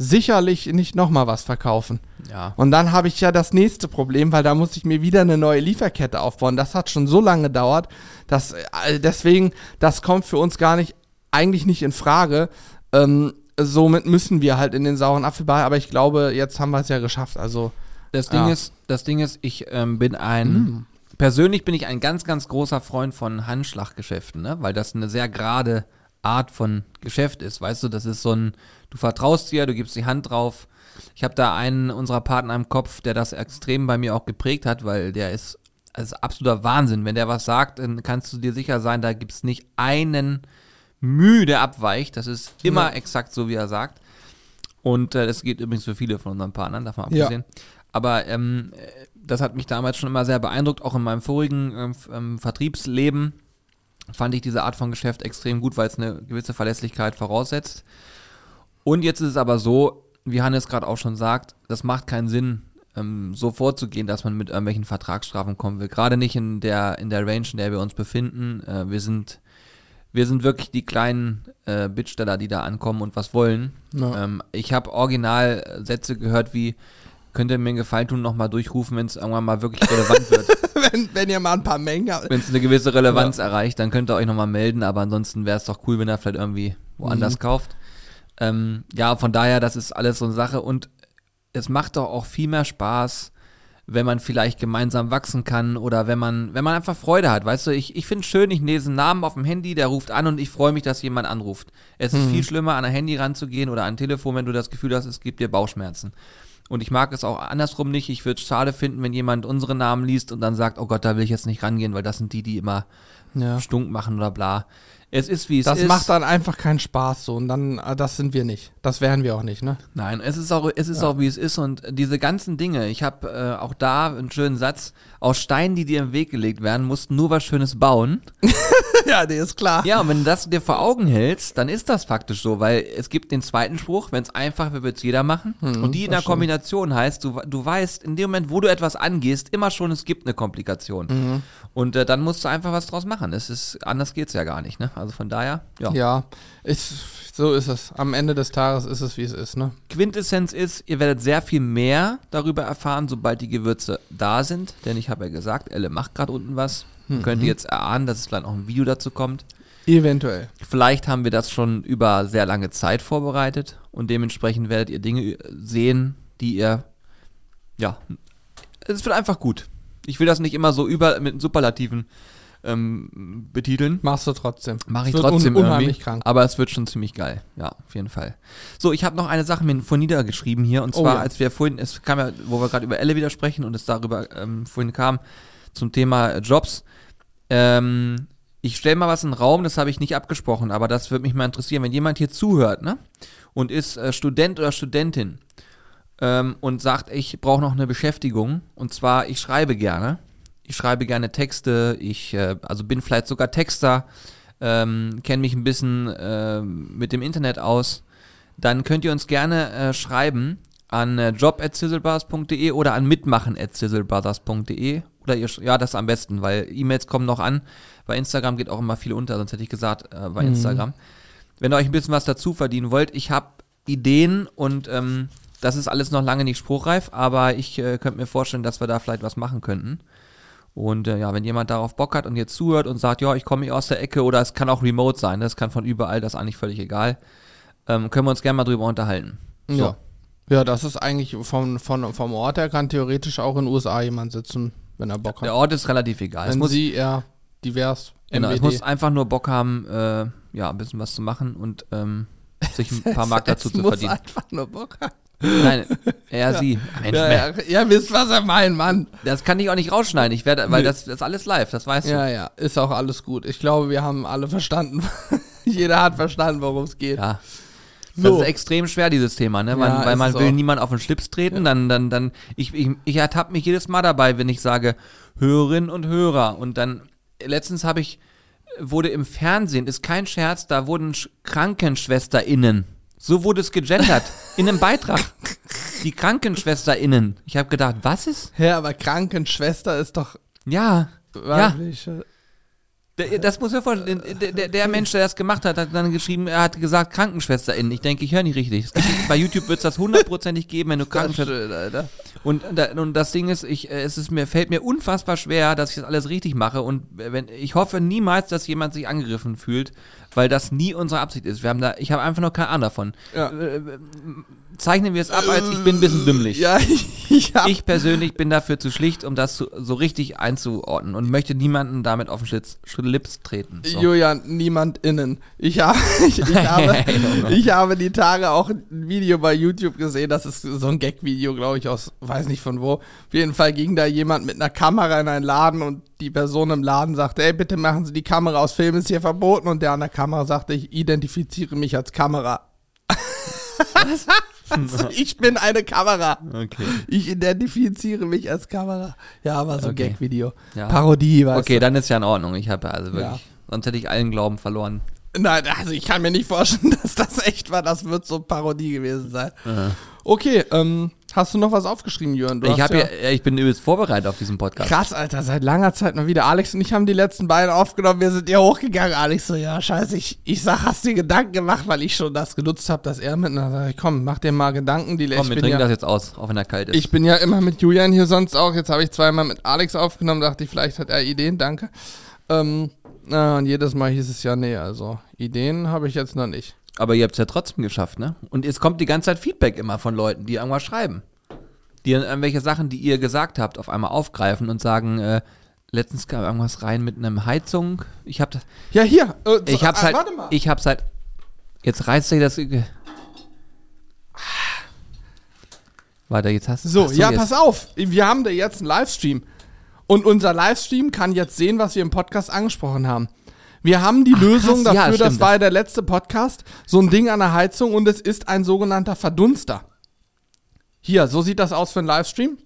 sicherlich nicht nochmal was verkaufen. Ja. Und dann habe ich ja das nächste Problem, weil da muss ich mir wieder eine neue Lieferkette aufbauen. Das hat schon so lange gedauert, dass äh, deswegen, das kommt für uns gar nicht, eigentlich nicht in Frage. Ähm, somit müssen wir halt in den sauren Apfelball, aber ich glaube, jetzt haben wir es ja geschafft. Also, Das Ding Ja. ist, das Ding ist, ich ähm, bin ein, persönlich bin ich ein ganz, ganz großer Freund von Handschlaggeschäften, ne? weil das eine sehr gerade Art von Geschäft ist. Weißt du, das ist so ein, du vertraust dir, du gibst die Hand drauf. Ich habe da einen unserer Partner im Kopf, der das extrem bei mir auch geprägt hat, weil der ist, das ist absoluter Wahnsinn. Wenn der was sagt, dann kannst du dir sicher sein, da gibt es nicht einen Mühe, der abweicht. Das ist immer Ja. exakt so, wie er sagt. Und äh, das geht übrigens für viele von unseren Partnern, davon Ja. abgesehen. Aber ähm, äh, das hat mich damals schon immer sehr beeindruckt, auch in meinem vorigen ähm, Vertriebsleben fand ich diese Art von Geschäft extrem gut, weil es eine gewisse Verlässlichkeit voraussetzt. Und jetzt ist es aber so, wie Hannes gerade auch schon sagt, das macht keinen Sinn, ähm, so vorzugehen, dass man mit irgendwelchen Vertragsstrafen kommen will. Gerade nicht in der, in der Range, in der wir uns befinden. Äh, wir sind wir sind wirklich die kleinen äh, Bittsteller, die da ankommen und was wollen. Ja. Ähm, ich habe original äh, Sätze gehört wie, könnt ihr mir einen Gefallen tun, nochmal durchrufen, wenn es irgendwann mal wirklich relevant wird. wenn, wenn ihr mal ein paar Mengen habt. wenn es eine gewisse Relevanz erreicht, dann könnt ihr euch nochmal melden, aber ansonsten wäre es doch cool, wenn ihr vielleicht irgendwie woanders Mhm. kauft. Ähm, ja, von daher, das ist alles so eine Sache und es macht doch auch viel mehr Spaß, wenn man vielleicht gemeinsam wachsen kann oder wenn man, wenn man einfach Freude hat. Weißt du, ich, ich finde es schön, ich lese einen Namen auf dem Handy, der ruft an und ich freue mich, dass jemand anruft. Es ist viel schlimmer, an ein Handy ranzugehen oder an ein Telefon, wenn du das Gefühl hast, es gibt dir Bauchschmerzen. Und ich mag es auch andersrum nicht. Ich würde es schade finden, wenn jemand unsere Namen liest und dann sagt, oh Gott, da will ich jetzt nicht rangehen, weil das sind die, die immer Ja. stunk machen oder bla. Es ist, wie es Das ist. macht dann einfach keinen Spaß so. Und dann, äh, das sind wir nicht. Das wären wir auch nicht, ne? Nein, es ist auch, es ist auch wie es ist und diese ganzen Dinge. Ich habe äh, auch da einen schönen Satz. Aus Steinen, die dir im Weg gelegt werden, musst du nur was Schönes bauen. ja, der ist klar. Ja, und wenn du das dir vor Augen hältst, dann ist das faktisch so, weil es gibt den zweiten Spruch, wenn es einfach wäre, wird es jeder machen. und die in der stimmt. Kombination heißt, du, du weißt, in dem Moment, wo du etwas angehst, immer schon, es gibt eine Komplikation. Und äh, dann musst du einfach was draus machen. Es ist, anders geht's ja gar nicht. Ne? Also von daher, ja. Ja, ist, so ist es. Am Ende des Tages ist es, wie es ist, ne? Quintessenz ist, ihr werdet sehr viel mehr darüber erfahren, sobald die Gewürze da sind. Denn ich habe ja gesagt, Elle macht gerade unten was. Mhm. Könnt ihr jetzt erahnen, dass es vielleicht auch ein Video dazu kommt. Eventuell. Vielleicht haben wir das schon über sehr lange Zeit vorbereitet und dementsprechend werdet ihr Dinge sehen, die ihr, ja, es wird einfach gut. Ich will das nicht immer so über mit Superlativen ähm, betiteln. Machst du trotzdem. Mache ich trotzdem un unheimlich irgendwie. krank. Aber es wird schon ziemlich geil. Ja, auf jeden Fall. So, ich habe noch eine Sache mir vorhin niedergeschrieben hier. Und Oh zwar, ja. als wir vorhin, es kam ja, wo wir gerade über Elle wieder sprechen und es darüber ähm, vorhin kam, zum Thema äh, Jobs. Ähm, ich stelle mal was in den Raum, das habe ich nicht abgesprochen, aber das würde mich mal interessieren, wenn jemand hier zuhört, ne? Und ist äh, Student oder Studentin ähm, und sagt, ich brauche noch eine Beschäftigung. Und zwar, ich schreibe gerne. Ich schreibe gerne Texte, ich äh, also bin vielleicht sogar Texter, ähm, kenne mich ein bisschen ähm, mit dem Internet aus. Dann könnt ihr uns gerne äh, schreiben an äh, job.sizzlebrothers.de oder an mitmachen.sizzlebrothers.de oder ihr, ja, das am besten, weil E-Mails kommen noch an. Bei Instagram geht auch immer viel unter, sonst hätte ich gesagt, äh, bei Instagram. Wenn ihr euch ein bisschen was dazu verdienen wollt, ich habe Ideen und ähm, das ist alles noch lange nicht spruchreif, aber ich äh, könnte mir vorstellen, dass wir da vielleicht was machen könnten. Und äh, ja, wenn jemand darauf Bock hat und jetzt zuhört und sagt, ja, ich komme hier aus der Ecke oder es kann auch remote sein, das kann von überall, das ist eigentlich völlig egal, ähm, können wir uns gerne mal drüber unterhalten. So. Ja. Ja, das ist eigentlich vom, von, vom Ort her kann theoretisch auch in den USA jemand sitzen, wenn er Bock hat. Der Ort ist relativ egal. Es wenn muss, sie eher divers genau, es muss einfach nur Bock haben, äh, ja, ein bisschen was zu machen und ähm, sich ein paar Mark dazu Es zu muss verdienen. einfach nur Bock haben. Nein, er, sie. Mensch, Ja, ja, ja, wisst, was er meint, Mann. Das kann ich auch nicht rausschneiden, ich werde, weil Nee. das, das ist alles live, das weißt du. Ja, ja, ist auch alles gut. Ich glaube, wir haben alle verstanden. Jeder hat verstanden, worum es geht. Ja. Das So. ist extrem schwer, dieses Thema, ne? Man, Ja, weil man will niemand auf den Schlips treten, dann, dann, dann, ich, ich, ich ertappe mich jedes Mal dabei, wenn ich sage Hörerinnen und Hörer. Und dann, letztens habe ich, wurde im Fernsehen, ist kein Scherz, da wurden Sch- KrankenschwesterInnen. So wurde es gegendert. in einem Beitrag. Die KrankenschwesterInnen. Ich habe gedacht, was ist? Ja, aber Krankenschwester ist doch. Ja. Ja. weiblich. Der- Das muss ja vorstellen, der, der, der Mensch, der das gemacht hat, hat dann geschrieben, er hat gesagt KrankenschwesterInnen. Ich denke, ich höre nicht richtig. Gibt, bei YouTube wird es das hundertprozentig geben, wenn du Krankenschwester. Und, und das Ding ist, ich, äh, es ist mir, fällt mir unfassbar schwer, dass ich das alles richtig mache. Und wenn, ich hoffe niemals, dass jemand sich angegriffen fühlt, weil das nie unsere Absicht ist. Wir haben da, ich habe einfach nur keine Ahnung davon. Ja. Äh, Zeichnen wir es ab, als ich bin ein bisschen dümmlich. Ja, ich hab. Ich persönlich bin dafür zu schlicht, um das zu, so richtig einzuordnen und möchte niemanden damit auf den Schlitz, Schlips treten. So. Julian, niemand innen. Ich habe, ich, ich, habe, ich habe die Tage auch ein Video bei YouTube gesehen. Das ist so ein Gag-Video, glaube ich, aus, weiß nicht von wo. Auf jeden Fall ging da jemand mit einer Kamera in einen Laden und die Person im Laden sagte, ey, bitte machen Sie die Kamera aus, Film ist hier verboten. Und der an der Kamera sagte, ich identifiziere mich als Kamera. also, ich bin eine Kamera. Okay. Ich identifiziere mich als Kamera. Ja, aber so ein Okay. Gag-Video. Ja. Parodie, weißt Okay, dann ist ja in Ordnung. Ich habe also wirklich, Ja. sonst hätte ich allen Glauben verloren. du. Nein, also ich kann mir nicht vorstellen, dass das echt war. Das wird so Parodie gewesen sein. Okay, ähm, hast du noch was aufgeschrieben, Jörn? Du Ich hast habe ja, ich bin übelst vorbereitet auf diesen Podcast. Krass, Alter, seit langer Zeit mal wieder. Alex und ich haben die letzten beiden aufgenommen. Wir sind ja hochgegangen. Alex so, ja, scheiße, ich, ich sag, hast dir Gedanken gemacht, weil ich schon das genutzt habe, dass er mit. Ich, komm, mach dir mal Gedanken. Die Komm, ich wir bin trinken ja, das jetzt aus, auch wenn er kalt ist. Ich bin ja immer mit Julian hier sonst auch. Jetzt habe ich zweimal mit Alex aufgenommen, dachte ich, vielleicht hat er Ideen, danke. Ähm, na, und jedes Mal hieß es ja, nee, also Ideen habe ich jetzt noch nicht. Aber ihr habt es ja trotzdem geschafft, ne? Und es kommt die ganze Zeit Feedback immer von Leuten, die irgendwas schreiben. Die dann irgendwelche Sachen, die ihr gesagt habt, auf einmal aufgreifen und sagen, äh, letztens kam irgendwas rein mit einem Heizung. Ich hab das, Ja, hier. äh, ich so, hab's ah, halt, Warte mal. ich hab's halt, jetzt reißt sich das, ge- Warte, jetzt hast du So, ja, jetzt- pass auf. Wir haben da jetzt einen Livestream. Und unser Livestream kann jetzt sehen, was wir im Podcast angesprochen haben. Wir haben die Lösung krass, ja, dafür, das stimmt. war ja der letzte Podcast, so ein Ding an der Heizung und es ist ein sogenannter Verdunster. Hier, so sieht das aus für einen Livestream.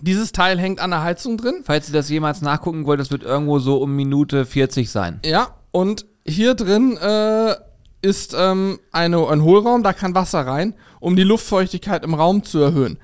Dieses Teil hängt an der Heizung drin. Falls ihr das jemals nachgucken wollt, das wird irgendwo so um Minute 40 sein. Ja, und hier drin äh, ist ähm, eine, ein Hohlraum, da kann Wasser rein, um die Luftfeuchtigkeit im Raum zu erhöhen.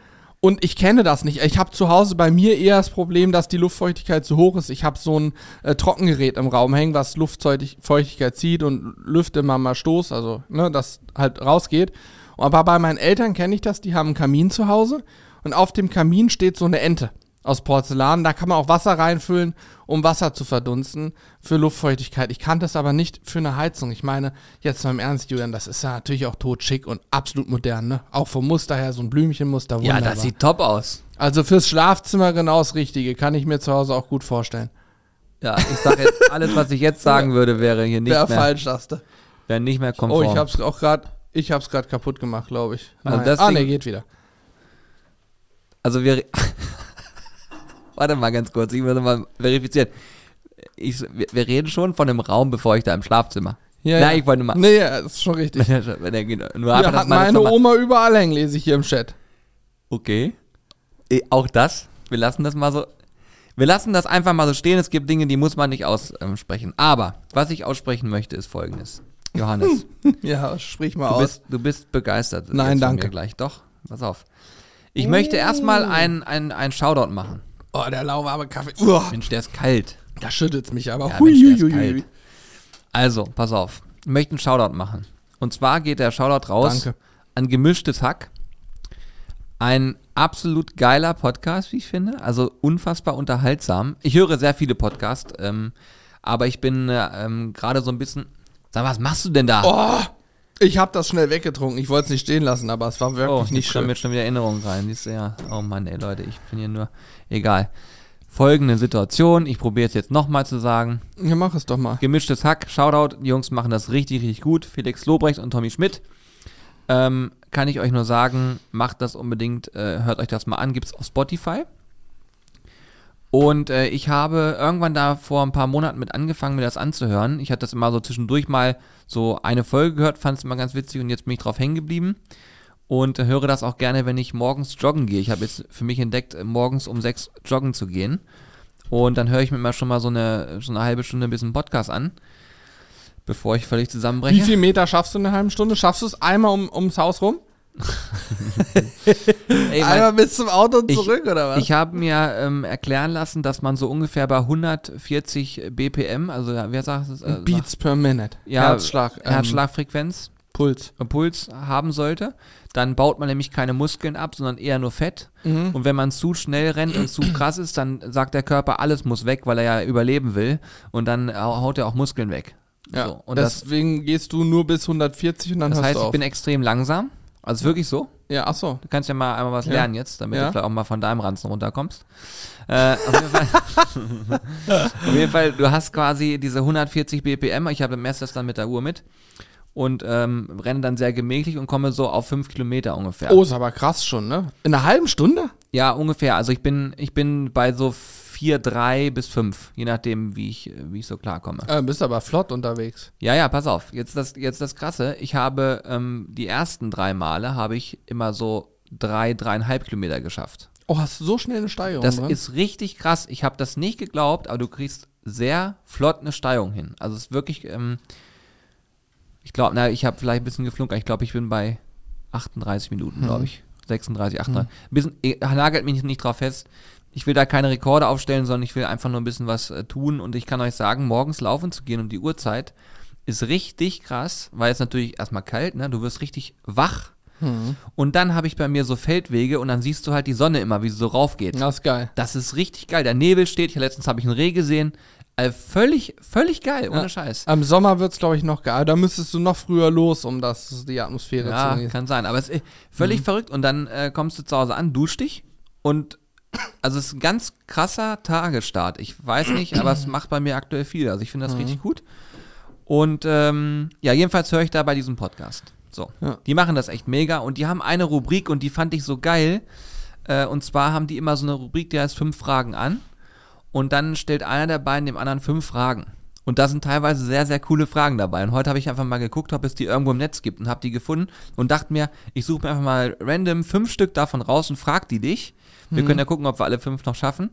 Und ich kenne das nicht. Ich habe zu Hause bei mir eher das Problem, dass die Luftfeuchtigkeit zu hoch ist. Ich habe so ein äh, Trockengerät im Raum hängen, was Luftfeuchtigkeit zieht und lüfte immer mal Stoß, also ne, das halt rausgeht. Aber bei meinen Eltern kenne ich das, die haben einen Kamin zu Hause und auf dem Kamin steht so eine Ente aus Porzellan. Da kann man auch Wasser reinfüllen, um Wasser zu verdunsten für Luftfeuchtigkeit. Ich kannte es aber nicht für eine Heizung. Ich meine, jetzt mal im Ernst, Julian, das ist ja natürlich auch totschick und absolut modern, ne? Auch vom Muster her, so ein Blümchenmuster, Ja, wunderbar. das sieht top aus. Also fürs Schlafzimmer genau das Richtige, kann ich mir zu Hause auch gut vorstellen. Ja, ich sag jetzt, alles, was ich jetzt sagen würde, wäre hier nicht Wäre mehr, falsch, du. wäre nicht mehr Oh, konform. ich hab's auch gerade, ich hab's gerade kaputt gemacht, glaube ich. Also das ah, ne, geht wieder. Also wir. Warte mal ganz kurz, ich muss mal verifizieren. Ich, wir, wir reden schon von einem Raum, bevor ich da im Schlafzimmer. Ja, Nein, ja. ich wollte mal. Nee, ja, das ist schon richtig. Wenn er, geht, nur Ja, hat meine Oma überall hängen, lese ich hier im Chat. Okay. Eh, Auch das. Wir lassen das mal so. Wir lassen das einfach mal so stehen. Es gibt Dinge, die muss man nicht aussprechen. Aber was ich aussprechen möchte, ist folgendes. Johannes, Ja, sprich mal du aus. bist, du bist begeistert. Nein, danke. Gleich. Doch, pass auf. Ich möchte erstmal ein, ein, ein Shoutout machen. Oh, der lauwarme Kaffee. Uah, Mensch, der ist kalt. da schüttelt's mich aber. Ja, Mensch, der ist kalt. Also, pass auf. Ich möchte einen Shoutout machen. Und zwar geht der Shoutout raus Danke. an Gemischtes Hack. Ein absolut geiler Podcast, wie ich finde. Also unfassbar unterhaltsam. Ich höre sehr viele Podcasts, ähm, aber ich bin äh, ähm, gerade so ein bisschen. Sag mal, was machst du denn da? Oh, ich habe das schnell weggetrunken. Ich wollte es nicht stehen lassen, aber es war wirklich Oh, nicht schön. mir schon wieder Erinnerungen rein. Siehst du ja. Oh Mann, ey Leute, ich bin hier nur. Egal. Folgende Situation. Ich probiere es jetzt nochmal zu sagen. Ja, mach es doch mal. Gemischtes Hack, Shoutout, die Jungs machen das richtig, richtig gut. Felix Lobrecht und Tommy Schmidt. Ähm, kann ich euch nur sagen, macht das unbedingt, äh, hört euch das mal an, gibt's auf Spotify. Und äh, ich habe irgendwann da vor ein paar Monaten mit angefangen, mir das anzuhören. Ich hatte das immer so zwischendurch mal so eine Folge gehört, fand es immer ganz witzig und jetzt bin ich drauf hängen geblieben. Und höre das auch gerne, wenn ich morgens joggen gehe. Ich habe jetzt für mich entdeckt, äh, morgens um sechs joggen zu gehen. Und dann höre ich mir immer schon mal so eine, so eine halbe Stunde ein bisschen Podcast an, bevor ich völlig Wie zusammenbreche. viel Meter schaffst du in einer halben Stunde? Schaffst du es einmal um, ums Haus rum? Ey, mein, einmal bis zum Auto und ich- zurück, oder was? ich habe mir ähm, erklären lassen, dass man so ungefähr bei 140 BPM, also wer sagt es? Äh, Beats per Minute. Ja, Herzschlag. ähm, Herzschlagfrequenz, Puls. äh, Puls haben sollte. Dann baut man nämlich keine Muskeln ab, sondern eher nur Fett. Mhm. Und wenn man zu schnell rennt und zu krass ist, dann sagt der Körper, alles muss weg, weil er ja überleben will. Und dann hau- haut er auch Muskeln weg. Ja, So, und das, deswegen gehst du nur bis 140 und dann das heißt, du ich auf. bin extrem langsam. Also wirklich so. ja, ach so. Du kannst ja mal einmal was Ja. lernen jetzt, damit Ja. du vielleicht auch mal von deinem Ranzen runterkommst. Äh, auf, jeden Fall, auf jeden Fall, du hast quasi diese 140 BPM, ich habe messe das dann mit der Uhr mit und ähm, renne dann sehr gemächlich und komme so auf 5 Kilometer ungefähr. Oh, ist aber krass schon, ne? In einer halben Stunde? Ja, ungefähr. Also ich bin, ich bin bei so 4, 3 bis 5, je nachdem, wie ich, wie ich so klarkomme. Äh, bist aber flott unterwegs. Ja, ja, pass auf. Jetzt das, jetzt das Krasse. Ich habe ähm, die ersten drei Male habe ich immer so drei, dreieinhalb Kilometer geschafft. Oh, hast du so schnell eine Steigerung Das drin? ist richtig krass. Ich habe das nicht geglaubt, aber du kriegst sehr flott eine Steigung hin. Also es ist wirklich, ähm, ich glaube, na, ich habe vielleicht ein bisschen geflunkert. Ich glaube, ich bin bei 38 Minuten, Mhm. glaube ich. 36, 38. Ein bisschen, eh, nagelt mich nicht drauf fest. Ich will da keine Rekorde aufstellen, sondern ich will einfach nur ein bisschen was äh, tun. Und ich kann euch sagen, morgens laufen zu gehen um die Uhrzeit ist richtig krass, weil es natürlich erstmal kalt, ne? Du wirst richtig wach. Mhm. Und dann habe ich bei mir so Feldwege und dann siehst du halt die Sonne immer, wie sie so raufgeht. Das ist geil. Das ist richtig geil. Der Nebel steht. Ich, letztens habe ich einen Reh gesehen. Äh, völlig, völlig geil, ohne Ja. Scheiß. Am Sommer wird's, glaube ich, noch geil. Da müsstest du noch früher los, um das, die Atmosphäre Ja, zu genießen. kann sein. Aber es ist völlig Mhm. verrückt. Und dann äh, kommst du zu Hause an, duschst dich und also es ist ein ganz krasser Tagesstart. Ich weiß nicht, aber es macht bei mir aktuell viel. Also ich finde Mhm. das richtig gut. Und ähm, ja, jedenfalls höre ich da bei diesem Podcast. So. Ja. Die machen das echt mega und die haben eine Rubrik und die fand ich so geil. Äh, und zwar haben die immer so eine Rubrik, die heißt fünf Fragen an. Und dann stellt einer der beiden dem anderen fünf Fragen. Und da sind teilweise sehr, sehr coole Fragen dabei. Und heute habe ich einfach mal geguckt, ob es die irgendwo im Netz gibt und habe die gefunden und dachte mir, ich suche mir einfach mal random fünf Stück davon raus und frag die dich. Wir Mhm. können ja gucken, ob wir alle fünf noch schaffen.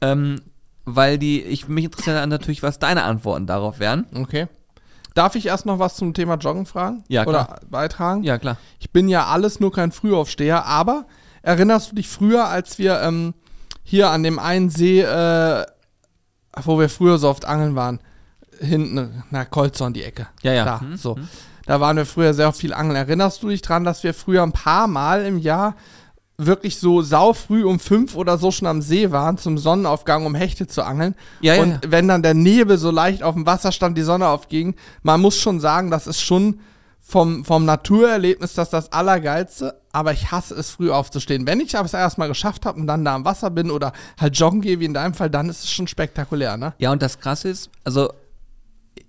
Ähm, weil die, ich, mich interessiert natürlich, was deine Antworten darauf wären. Okay. Darf ich erst noch was zum Thema Joggen fragen? Ja, klar. Oder beitragen? Ja, klar. Ich bin ja alles nur kein Frühaufsteher, aber erinnerst du dich früher, als wir ähm, hier an dem einen See, äh, wo wir früher so oft angeln waren, hinten, na, Kolzorn die Ecke. Ja, ja. Da, Hm, so. Da waren wir früher sehr viel angeln. Erinnerst du dich dran, dass wir früher ein paar Mal im Jahr wirklich so saufrüh um fünf oder so schon am See waren, zum Sonnenaufgang, um Hechte zu angeln. Ja, ja, und wenn dann der Nebel so leicht auf dem Wasser stand, die Sonne aufging, man muss schon sagen, das ist schon vom, vom Naturerlebnis das das Allergeilste, aber ich hasse es, früh aufzustehen. Wenn ich aber es erstmal geschafft habe und dann da am Wasser bin oder halt joggen gehe, wie in deinem Fall, dann ist es schon spektakulär, ne? Ja, und das Krasse ist, also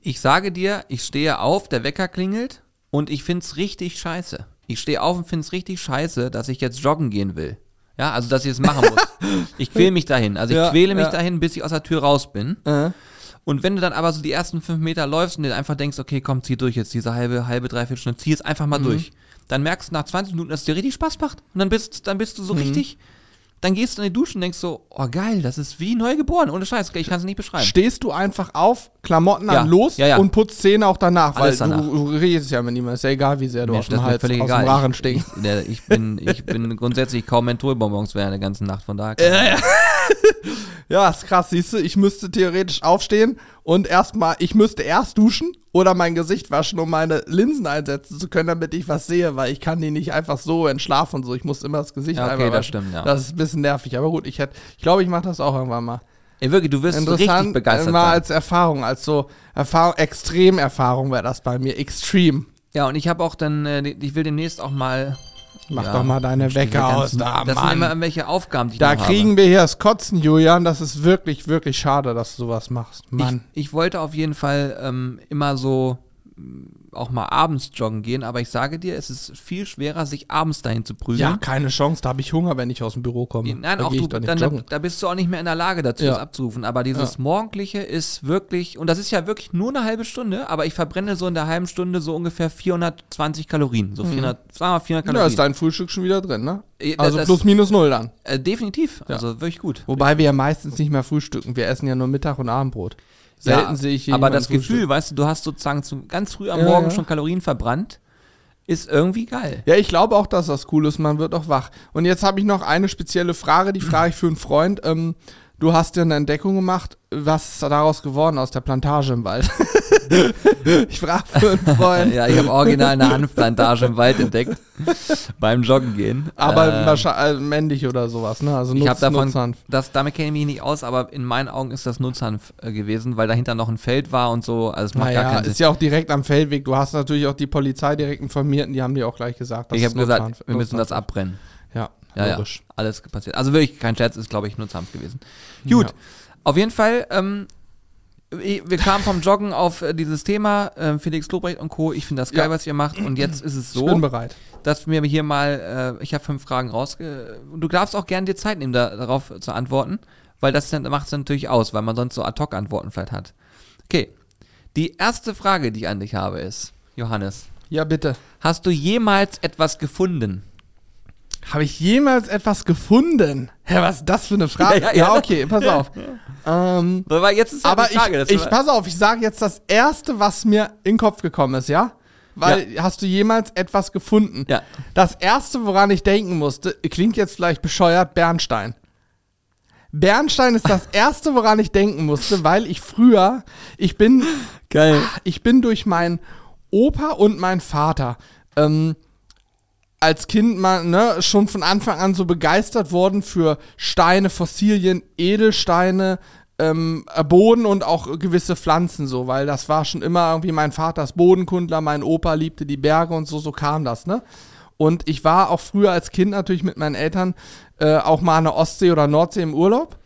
ich sage dir, ich stehe auf, der Wecker klingelt und ich find's richtig scheiße. Ich stehe auf und find's richtig scheiße, dass ich jetzt joggen gehen will. Ja, also dass ich es machen muss. ich quäle mich dahin. Also ich Ja, quäle mich ja. dahin, bis ich aus der Tür raus bin. Äh. Und wenn du dann aber so die ersten fünf Meter läufst und dir einfach denkst, okay, komm, zieh durch jetzt diese halbe, halbe, dreiviertel Stunde, zieh es einfach Mhm. mal durch. Dann merkst du nach 20 Minuten, dass es dir richtig Spaß macht. Und dann bist, dann bist du Mhm. so richtig, dann gehst du in die Dusche und denkst so, oh geil, das ist wie neu geboren. Ohne Scheiß, ich kann es nicht beschreiben. Stehst du einfach auf, Klamotten Ja, an, los ja, ja. und putzt Zähne auch danach, Alles weil danach. Du, du redest ja mit niemandem, ist ja egal, wie sehr du Mensch, aus dem Hals, völlig aus egal. dem Rachen ich, stinkst. ich, der, ich, bin, ich bin grundsätzlich kaum Mentholbonbons während der ganzen Nacht, von daher. Ja, ist krass, siehst du, ich müsste theoretisch aufstehen und erstmal, ich müsste erst duschen oder mein Gesicht waschen, um meine Linsen einsetzen zu können, damit ich was sehe, weil ich kann die nicht einfach so entschlafen und so. Ich muss immer das Gesicht Ja, okay, einfach das waschen. stimmt, ja. Das ist ein bisschen nervig, aber gut, ich hätte, ich glaube, ich mache das auch irgendwann mal. Ey, wirklich, du wirst richtig Interessant, begeistert mal sein. als Erfahrung, als so Erfahrung, Extremerfahrung wäre das bei mir, Extreme. Ja, und ich habe auch dann, äh, ich will demnächst auch mal. Mach ja, doch mal deine Wecker aus da, Das sind immer irgendwelche Aufgaben, die ich Da kriegen habe. wir hier das Kotzen, Julian. Das ist wirklich, wirklich schade, dass du sowas machst. Mann. Ich, ich wollte auf jeden Fall ähm, immer so auch mal abends joggen gehen, aber ich sage dir, es ist viel schwerer, sich abends dahin zu prügeln. ja, keine Chance. Da habe ich Hunger, wenn ich aus dem Büro komme. Nein, da auch du, nicht dann, da bist du auch nicht mehr in der Lage dazu, Ja. das abzurufen. Aber dieses Morgendliche ist wirklich, und das ist ja wirklich nur eine halbe Stunde, aber ich verbrenne so in der halben Stunde so ungefähr 420 Kalorien. So 400, sagen wir mal 400 Mhm. Ja, Kalorien. ist dein Frühstück schon wieder drin, ne? Äh, Also das- plus minus null dann. äh, definitiv, also wirklich gut. Wobei wir ja meistens nicht mehr frühstücken. Wir essen ja nur Mittag und Abendbrot. Selten Ja, sehe ich Aber das Gefühl, frühstücken. weißt du, du hast sozusagen zum, ganz früh am Ja, Morgen ja. schon Kalorien verbrannt, ist irgendwie geil. Ja, ich glaube auch, dass das cool ist. Man wird auch wach. Und jetzt habe ich noch eine spezielle Frage. Die frage ich für einen Freund. Ähm, du hast ja eine Entdeckung gemacht. Was ist daraus geworden aus der Plantage im Wald? ich frage für einen Freund. Ja, ich habe original eine Hanfplantage im Wald entdeckt beim Joggen gehen. Aber Ähm, wahrscheinlich äh, männlich oder sowas, ne? Also Ich habe davon, Nutzhanf. das, damit kenne ich mich nicht aus, aber in meinen Augen ist das Nutzhanf äh, gewesen, weil dahinter noch ein Feld war und so. Also es macht gar Naja, keinen ist Sinn. ja auch direkt am Feldweg. Du hast natürlich auch die Polizei direkt informiert und die haben dir auch gleich gesagt, dass Ich habe es gesagt, wir müssen das ist. abbrennen. Ja, Ja, alles passiert. Also wirklich kein Scherz, ist glaube ich Nutzhanf gewesen. Gut, Ja. auf jeden Fall, ähm, wir kamen vom Joggen auf äh, dieses Thema, ähm, Felix Lobrecht und Co. Ich finde das geil, Ja. was ihr macht und jetzt ist es Ich bin so, bereit. dass wir hier mal, äh, ich habe fünf Fragen rausge... Du darfst auch gerne dir Zeit nehmen, da, darauf zu antworten, weil das macht es natürlich aus, weil man sonst so Ad-Hoc-Antworten vielleicht hat. Okay, die erste Frage, die ich an dich habe ist, Johannes, Ja, bitte. hast du jemals etwas gefunden? Habe ich jemals etwas gefunden? Hä, was ist das für eine Frage? Ja, ja, ja. okay, pass auf. ähm, Weil jetzt ist ja aber die Frage, ich, ich, pass auf, ich sage jetzt das Erste, was mir in den Kopf gekommen ist, ja? Weil, hast du jemals etwas gefunden? Ja. Das Erste, woran ich denken musste, klingt jetzt vielleicht bescheuert, Bernstein. Bernstein ist das Erste, woran ich denken musste, weil ich früher, ich bin Geil. ich bin durch meinen Opa und meinen Vater ähm, als Kind mal ne, schon von Anfang an so begeistert worden für Steine, Fossilien, Edelsteine, ähm, Boden und auch gewisse Pflanzen so, weil das war schon immer irgendwie mein Vater Bodenkundler, mein Opa liebte die Berge und so, so kam das, ne? Und ich war auch früher als Kind natürlich mit meinen Eltern äh, auch mal an der Ostsee oder Nordsee im Urlaub.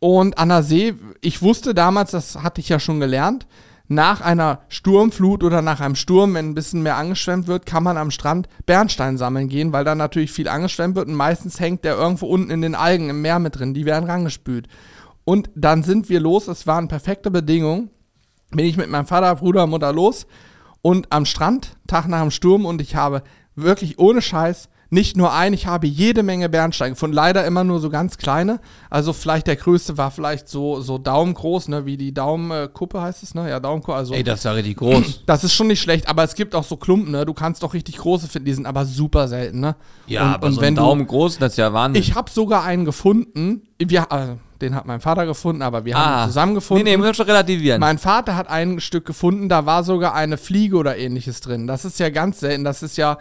Und an der See, ich wusste damals, das hatte ich ja schon gelernt, nach einer Sturmflut oder nach einem Sturm, wenn ein bisschen mehr angeschwemmt wird, kann man am Strand Bernstein sammeln gehen, weil da natürlich viel angeschwemmt wird und meistens hängt der irgendwo unten in den Algen im Meer mit drin. Die werden rangespült. Und dann sind wir los, es waren perfekte Bedingungen. Bin ich mit meinem Vater, Bruder, Mutter los und am Strand, Tag nach dem Sturm und ich habe wirklich ohne Scheiß nicht nur ein, ich habe jede Menge Bernstein gefunden. Leider immer nur so ganz kleine. Also vielleicht der größte war vielleicht so, so daumengroß, ne, wie die Daumenkuppe heißt es, ne? Ja, Daumenkuppe. Also Ey, das ist ja richtig groß. das ist schon nicht schlecht, aber es gibt auch so Klumpen, ne? Du kannst doch richtig große finden, die sind aber super selten, ne? ja, und, aber und so wenn ein du, Daumen groß, das ist ja Wahnsinn. ich habe sogar einen gefunden. Wir, äh, den hat mein Vater gefunden, aber wir haben ah, ihn zusammen gefunden. Nee, nee, muss schon relativieren. Mein Vater hat ein Stück gefunden, da war sogar eine Fliege oder ähnliches drin. Das ist ja ganz selten. Das ist ja,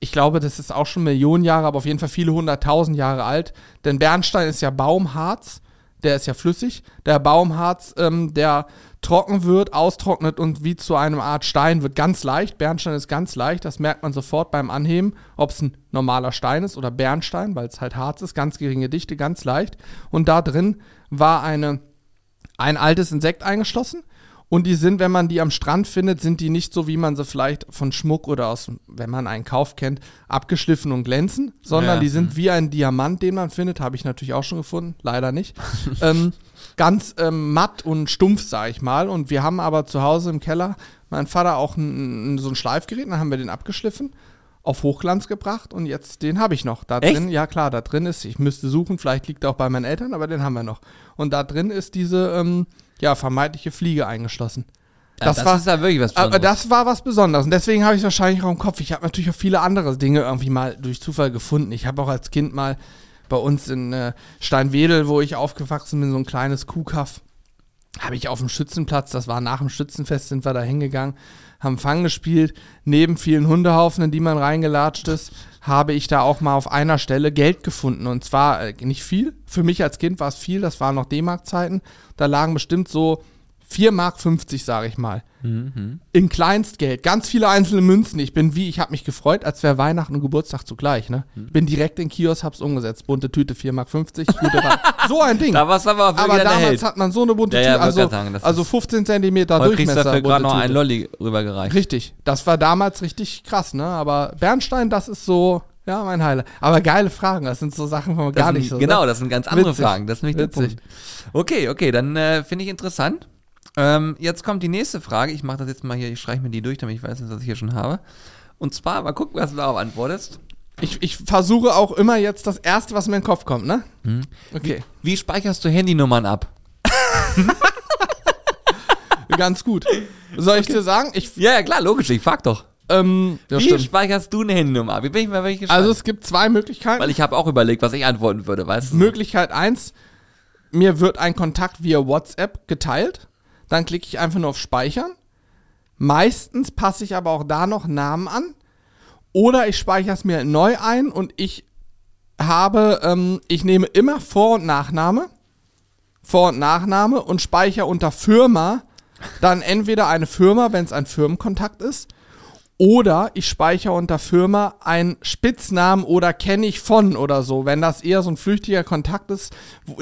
ich glaube, das ist auch schon Millionen Jahre, aber auf jeden Fall viele hunderttausend Jahre alt. Denn Bernstein ist ja Baumharz, der ist ja flüssig. Der Baumharz, ähm, der trocken wird, austrocknet und wie zu einem Art Stein wird ganz leicht. Bernstein ist ganz leicht, das merkt man sofort beim Anheben, ob es ein normaler Stein ist oder Bernstein, weil es halt Harz ist, ganz geringe Dichte, ganz leicht. Und da drin war eine, ein altes Insekt eingeschlossen. Und die sind, wenn man die am Strand findet, sind die nicht so, wie man sie vielleicht von Schmuck oder aus, wenn man einen Kauf kennt, abgeschliffen und glänzen, sondern Ja. die sind wie ein Diamant, den man findet, habe ich natürlich auch schon gefunden, leider nicht. ähm, ganz ähm, matt und stumpf, sage ich mal. Und wir haben aber zu Hause im Keller, mein Vater auch ein, so ein Schleifgerät, dann haben wir den abgeschliffen, auf Hochglanz gebracht und jetzt den habe ich noch. Da Echt? drin, ja klar, da drin ist, ich müsste suchen, vielleicht liegt er auch bei meinen Eltern, aber den haben wir noch. Und da drin ist diese, ähm, ja, vermeintliche Fliege eingeschlossen. ja, das das war- ist ja wirklich was Aber Besonderes. das war was Besonderes und deswegen habe ich es wahrscheinlich auch im Kopf. Ich habe natürlich auch viele andere Dinge irgendwie mal durch Zufall gefunden. Ich habe auch als Kind mal bei uns in äh, Steinwedel, wo ich aufgewachsen bin, so ein kleines Kuhkaff, habe ich auf dem Schützenplatz, das war nach dem Schützenfest, sind wir da hingegangen, haben Fang gespielt. Neben vielen Hundehaufen, in die man reingelatscht ist, habe ich da auch mal auf einer Stelle Geld gefunden. Und zwar äh, nicht viel. Für mich als Kind war es viel, das waren noch D-Mark-Zeiten. Da lagen bestimmt so 4 Mark 50, sage ich mal Mhm. in Kleinstgeld, ganz viele einzelne Münzen. Ich bin wie, ich habe mich gefreut, als wäre Weihnachten und Geburtstag zugleich. Ne? Hm. Bin direkt in den Kiosk, hab's umgesetzt. Bunte Tüte, 4,50 Mark. So ein Ding. Da war es aber Aber der damals hat man so eine bunte Ja, Tüte, also, sagen, also ist- 15 Zentimeter Heute Durchmesser. dafür gerade noch einen Tüte. Lolli rübergereicht. Richtig, das war damals richtig krass, ne? Aber Bernstein, das ist so, ja, mein Highlight. Aber geile Fragen, das sind so Sachen, wo man Das gar sind, nicht so. Genau, ne? das sind ganz andere Witzig. Fragen. Das ist der Witzig. Punkt. Okay, okay, dann äh, finde ich interessant. Ähm, jetzt kommt die nächste Frage. Ich mache das jetzt mal hier, ich streiche mir die durch, damit ich weiß, was ich hier schon habe. Und zwar, mal gucken, was du darauf antwortest. Ich, ich versuche auch immer jetzt das Erste, was mir in den Kopf kommt, ne? Hm. Okay, Wie speicherst du Handynummern ab? ganz gut. Soll ich dir sagen? Ich, Ja, ja, klar, logisch, ich frag doch. ähm, ja, Wie stimmt. speicherst du eine Handynummer ab? Wie bin ich mal gespannt. Also es gibt zwei Möglichkeiten. Weil ich habe auch überlegt, was ich antworten würde, weißt du? Möglichkeit eins: mir wird ein Kontakt via WhatsApp geteilt. Dann klicke ich einfach nur auf Speichern. Meistens passe ich aber auch da noch Namen an. Oder ich speichere es mir neu ein und ich habe, ähm, ich nehme immer Vor- und Nachname. Vor- und Nachname und speichere unter Firma dann entweder eine Firma, wenn es ein Firmenkontakt ist, oder ich speichere unter Firma einen Spitznamen oder kenne ich von oder so. Wenn das eher so ein flüchtiger Kontakt ist,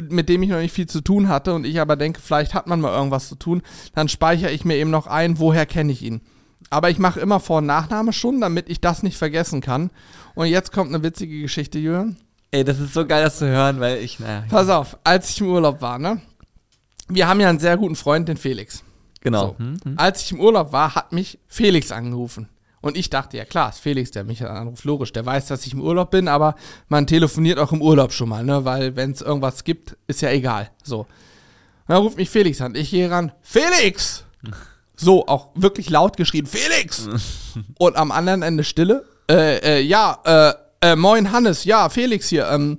mit dem ich noch nicht viel zu tun hatte und ich aber denke, vielleicht hat man mal irgendwas zu tun, dann speichere ich mir eben noch ein, woher kenne ich ihn. Aber ich mache immer Vor- und Nachname schon, damit ich das nicht vergessen kann. Und jetzt kommt eine witzige Geschichte, Jürgen. Ey, das ist so geil, das zu hören, weil ich, naja, Pass auf, als ich im Urlaub war, ne? Wir haben ja einen sehr guten Freund, den Felix. genau. So. Hm, hm. Als ich im Urlaub war, hat mich Felix angerufen. Und ich dachte, ja klar, ist Felix, der mich anruft. Logisch, der weiß, dass ich im Urlaub bin, aber man telefoniert auch im Urlaub schon mal, ne? Weil wenn es irgendwas gibt, ist ja egal. So. Und dann ruft mich Felix an. Ich gehe ran. Felix! So, auch wirklich laut geschrien, Felix! Und am anderen Ende Stille. Äh, äh, ja, äh, äh, moin Hannes, ja, Felix hier. Ähm,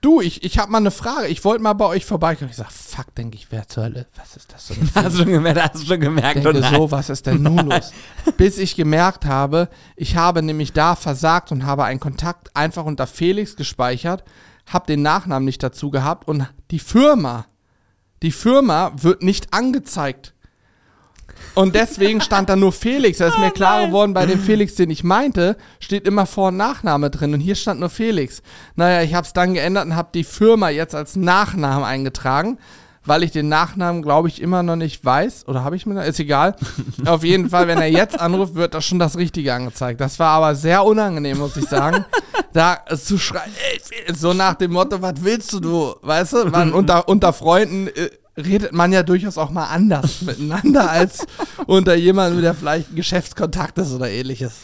du, ich, ich habe mal eine Frage. Ich wollte mal bei euch vorbeikommen. Ich sag, fuck, denke ich, wer zur Hölle? Was ist das so? Hast du schon gemerkt, hast du schon gemerkt, denke oder? so, was ist denn nun los? Bis ich gemerkt habe, ich habe nämlich da versagt und habe einen Kontakt einfach unter Felix gespeichert, habe den Nachnamen nicht dazu gehabt und die Firma, die Firma wird nicht angezeigt. Und deswegen stand da nur Felix. Da ist mir klar geworden, bei dem Felix, den ich meinte, steht immer Vor- und Nachname drin. Und hier stand nur Felix. Naja, ich habe es dann geändert und habe die Firma jetzt als Nachnamen eingetragen, weil ich den Nachnamen, glaube ich, immer noch nicht weiß. Oder habe ich mir, ist egal. Auf jeden Fall, wenn er jetzt anruft, wird da schon das Richtige angezeigt. Das war aber sehr unangenehm, muss ich sagen. da zu schreien, ey, so nach dem Motto, was willst du, du? Weißt du, man, unter, unter Freunden äh, redet man ja durchaus auch mal anders miteinander als unter jemandem, der vielleicht ein Geschäftskontakt ist oder ähnliches.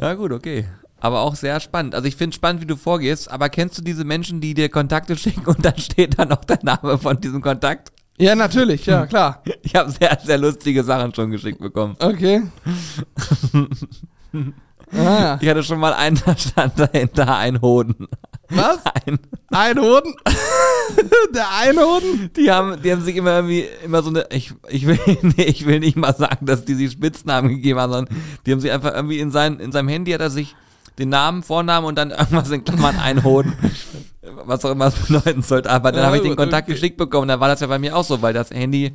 Ja, gut, okay. Aber auch sehr spannend. Also ich finde spannend, wie du vorgehst, aber kennst du diese Menschen, die dir Kontakte schicken und dann steht da noch der Name von diesem Kontakt? Ja, natürlich, ja, klar. Ich habe sehr, sehr lustige Sachen schon geschickt bekommen. Okay. ah, ja. Ich hatte schon mal einen, da stand dahinter ein Hoden. Was? Ein, Einhoden? Der Einhoden? die, haben, die haben sich immer irgendwie, immer so eine, ich, ich, will, nee, ich will nicht mal sagen, dass die sich Spitznamen gegeben haben, sondern die haben sich einfach irgendwie in, sein, in seinem Handy hat er sich den Namen, Vornamen und dann irgendwas in Klammern ein Hoden. Was auch immer es bedeuten sollte. Aber dann habe ich den Kontakt geschickt bekommen. Da war das ja bei mir auch so, weil das Handy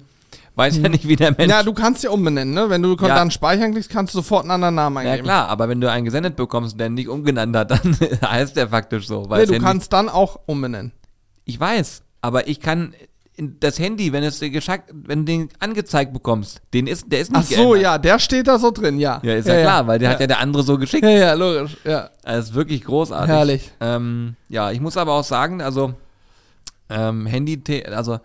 weiß ja nicht, wie der Mensch. Ja, du kannst ja umbenennen, ne? Wenn du Ja. dann speichern klickst, kannst du sofort einen anderen Namen Ja eingeben. klar, aber wenn du einen gesendet bekommst, der nicht umgenannt hat, dann heißt der faktisch so. Weil Nee, du Handy, kannst dann auch umbenennen. ich weiß, aber ich kann das Handy, wenn es dir geschackt, wenn du den angezeigt bekommst, den ist, der ist nicht Ach so, geändert. ja, der steht da so drin, ja. Ja, ist ja, klar, weil der hat ja der andere so geschickt. Ja, ja, logisch, ja. Das ist wirklich großartig. Herrlich. Ähm, ja, ich muss aber auch sagen, also ähm, Handy, also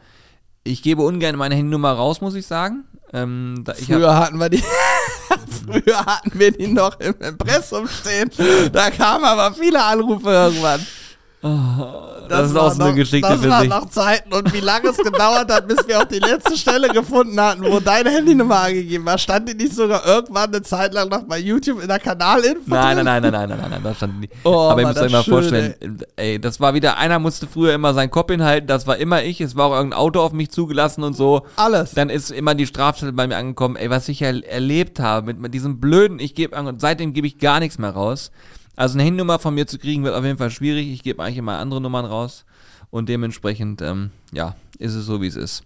ich gebe ungern meine Handynummer raus, muss ich sagen. Ähm, da, ich Früher hatten wir die. Früher hatten wir die noch im Impressum stehen. Da kamen aber viele Anrufe irgendwann. Das, ist war auch so eine noch- Geschichte das für war sich. noch Zeiten und wie lange es gedauert hat, bis wir auch die letzte Stelle gefunden hatten, wo deine Handynummer angegeben war. Stand die nicht sogar irgendwann eine Zeit lang noch bei YouTube in der Kanalinfo? Nein, nein, nein, nein, nein, nein, nein, nein, da stand nie. Oh, Aber ihr müsst euch das mal schön, vorstellen, ey, das war wieder, einer musste früher immer seinen Kopf hinhalten, das war immer ich, es war auch irgendein Auto auf mich zugelassen und so. Alles. Dann ist immer die Strafstelle bei mir angekommen, ey, was ich ja erlebt habe mit, mit diesem blöden, ich gebe, und seitdem gebe ich gar nichts mehr raus. Also eine Handynummer von mir zu kriegen wird auf jeden Fall schwierig. Ich gebe eigentlich immer andere Nummern raus und dementsprechend, ähm, ja, ist es so, wie es ist.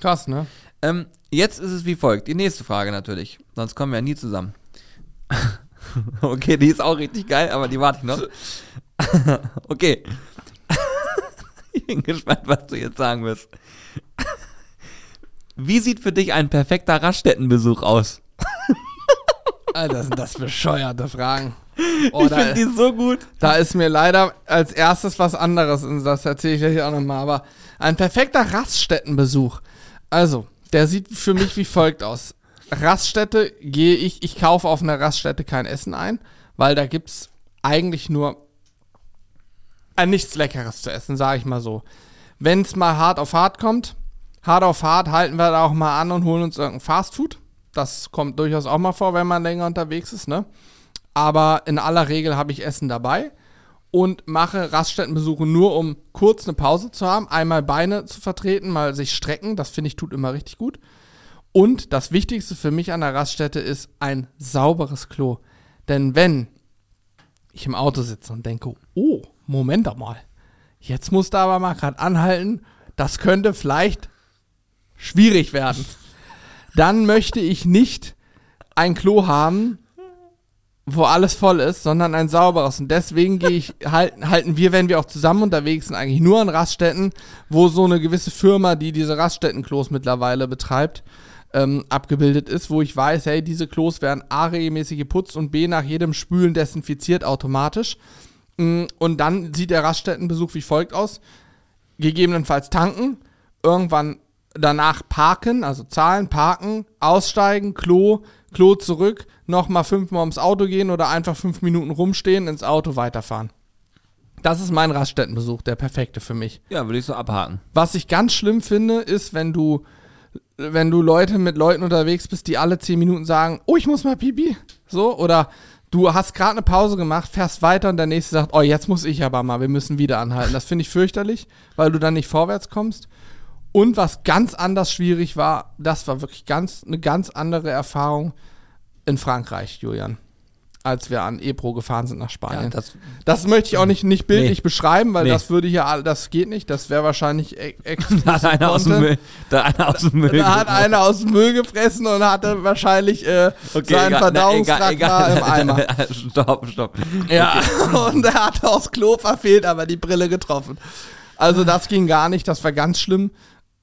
Krass, ne? Ähm, jetzt ist es wie folgt. Die nächste Frage natürlich. Sonst kommen wir ja nie zusammen. okay, die ist auch richtig geil, aber die warte ich noch. okay. ich bin gespannt, was du jetzt sagen wirst. Wie sieht für dich ein perfekter Raststättenbesuch aus? Alter, sind das bescheuerte Fragen. Oh, ich finde die so gut. da ist mir leider als erstes was anderes, und das erzähle ich euch auch nochmal, aber ein perfekter Raststättenbesuch. Also, der sieht für mich wie folgt aus. Raststätte gehe ich, ich kaufe auf einer Raststätte kein Essen ein, weil da gibt's eigentlich nur ein nichts Leckeres zu essen, sage ich mal so. Wenn es mal hart auf hart kommt, hart auf hart halten wir da auch mal an und holen uns irgendein Fastfood. Das kommt durchaus auch mal vor, wenn man länger unterwegs ist, ne? Aber in aller Regel habe ich Essen dabei und mache Raststättenbesuche nur, um kurz eine Pause zu haben, einmal Beine zu vertreten, mal sich strecken. Das finde ich tut immer richtig gut. Und das Wichtigste für mich an der Raststätte ist ein sauberes Klo. Denn wenn ich im Auto sitze und denke, oh, Moment doch mal, jetzt musst du aber mal gerade anhalten, das könnte vielleicht schwierig werden. Dann möchte ich nicht ein Klo haben, wo alles voll ist, sondern ein sauberes. Und deswegen gehe ich, halten, halten wir, wenn wir auch zusammen unterwegs sind, eigentlich nur an Raststätten, wo so eine gewisse Firma, die diese Raststättenklos mittlerweile betreibt, ähm, abgebildet ist, wo ich weiß, hey, diese Klos werden A regelmäßig geputzt und B nach jedem Spülen desinfiziert automatisch. Mm, Und dann sieht der Raststättenbesuch wie folgt aus. Gegebenenfalls tanken, irgendwann danach parken, also zahlen, parken, aussteigen, Klo, Klo zurück, nochmal fünfmal ums Auto gehen oder einfach fünf Minuten rumstehen, ins Auto weiterfahren. Das ist mein Raststättenbesuch, der perfekte für mich. Ja, würde ich so abhaken. Was ich ganz schlimm finde, ist, wenn du, wenn du Leute mit Leuten unterwegs bist, die alle zehn Minuten sagen, oh, ich muss mal pipi. So, oder du hast gerade eine Pause gemacht, fährst weiter und der nächste sagt, oh, jetzt muss ich aber mal, wir müssen wieder anhalten. Das finde ich fürchterlich, weil du dann nicht vorwärts kommst. Und was ganz anders schwierig war, das war wirklich ganz, eine ganz andere Erfahrung in Frankreich, Julian, als wir an Ebro gefahren sind nach Spanien. Ja, das, Das möchte ich auch nicht, nicht bildlich Nee. beschreiben, weil Nee. das würde hier, das geht nicht. Das wäre wahrscheinlich e da hat einer aus dem. Müll, da hat einer aus dem Müll. Da hat einer aus dem Müll gefressen und hatte wahrscheinlich äh, Okay, sein egal, Verdauungstrakt egal, im Eimer. stopp, stopp. Ja, und er hat aufs Klo verfehlt, aber die Brille getroffen. Also das ging gar nicht, das war ganz schlimm.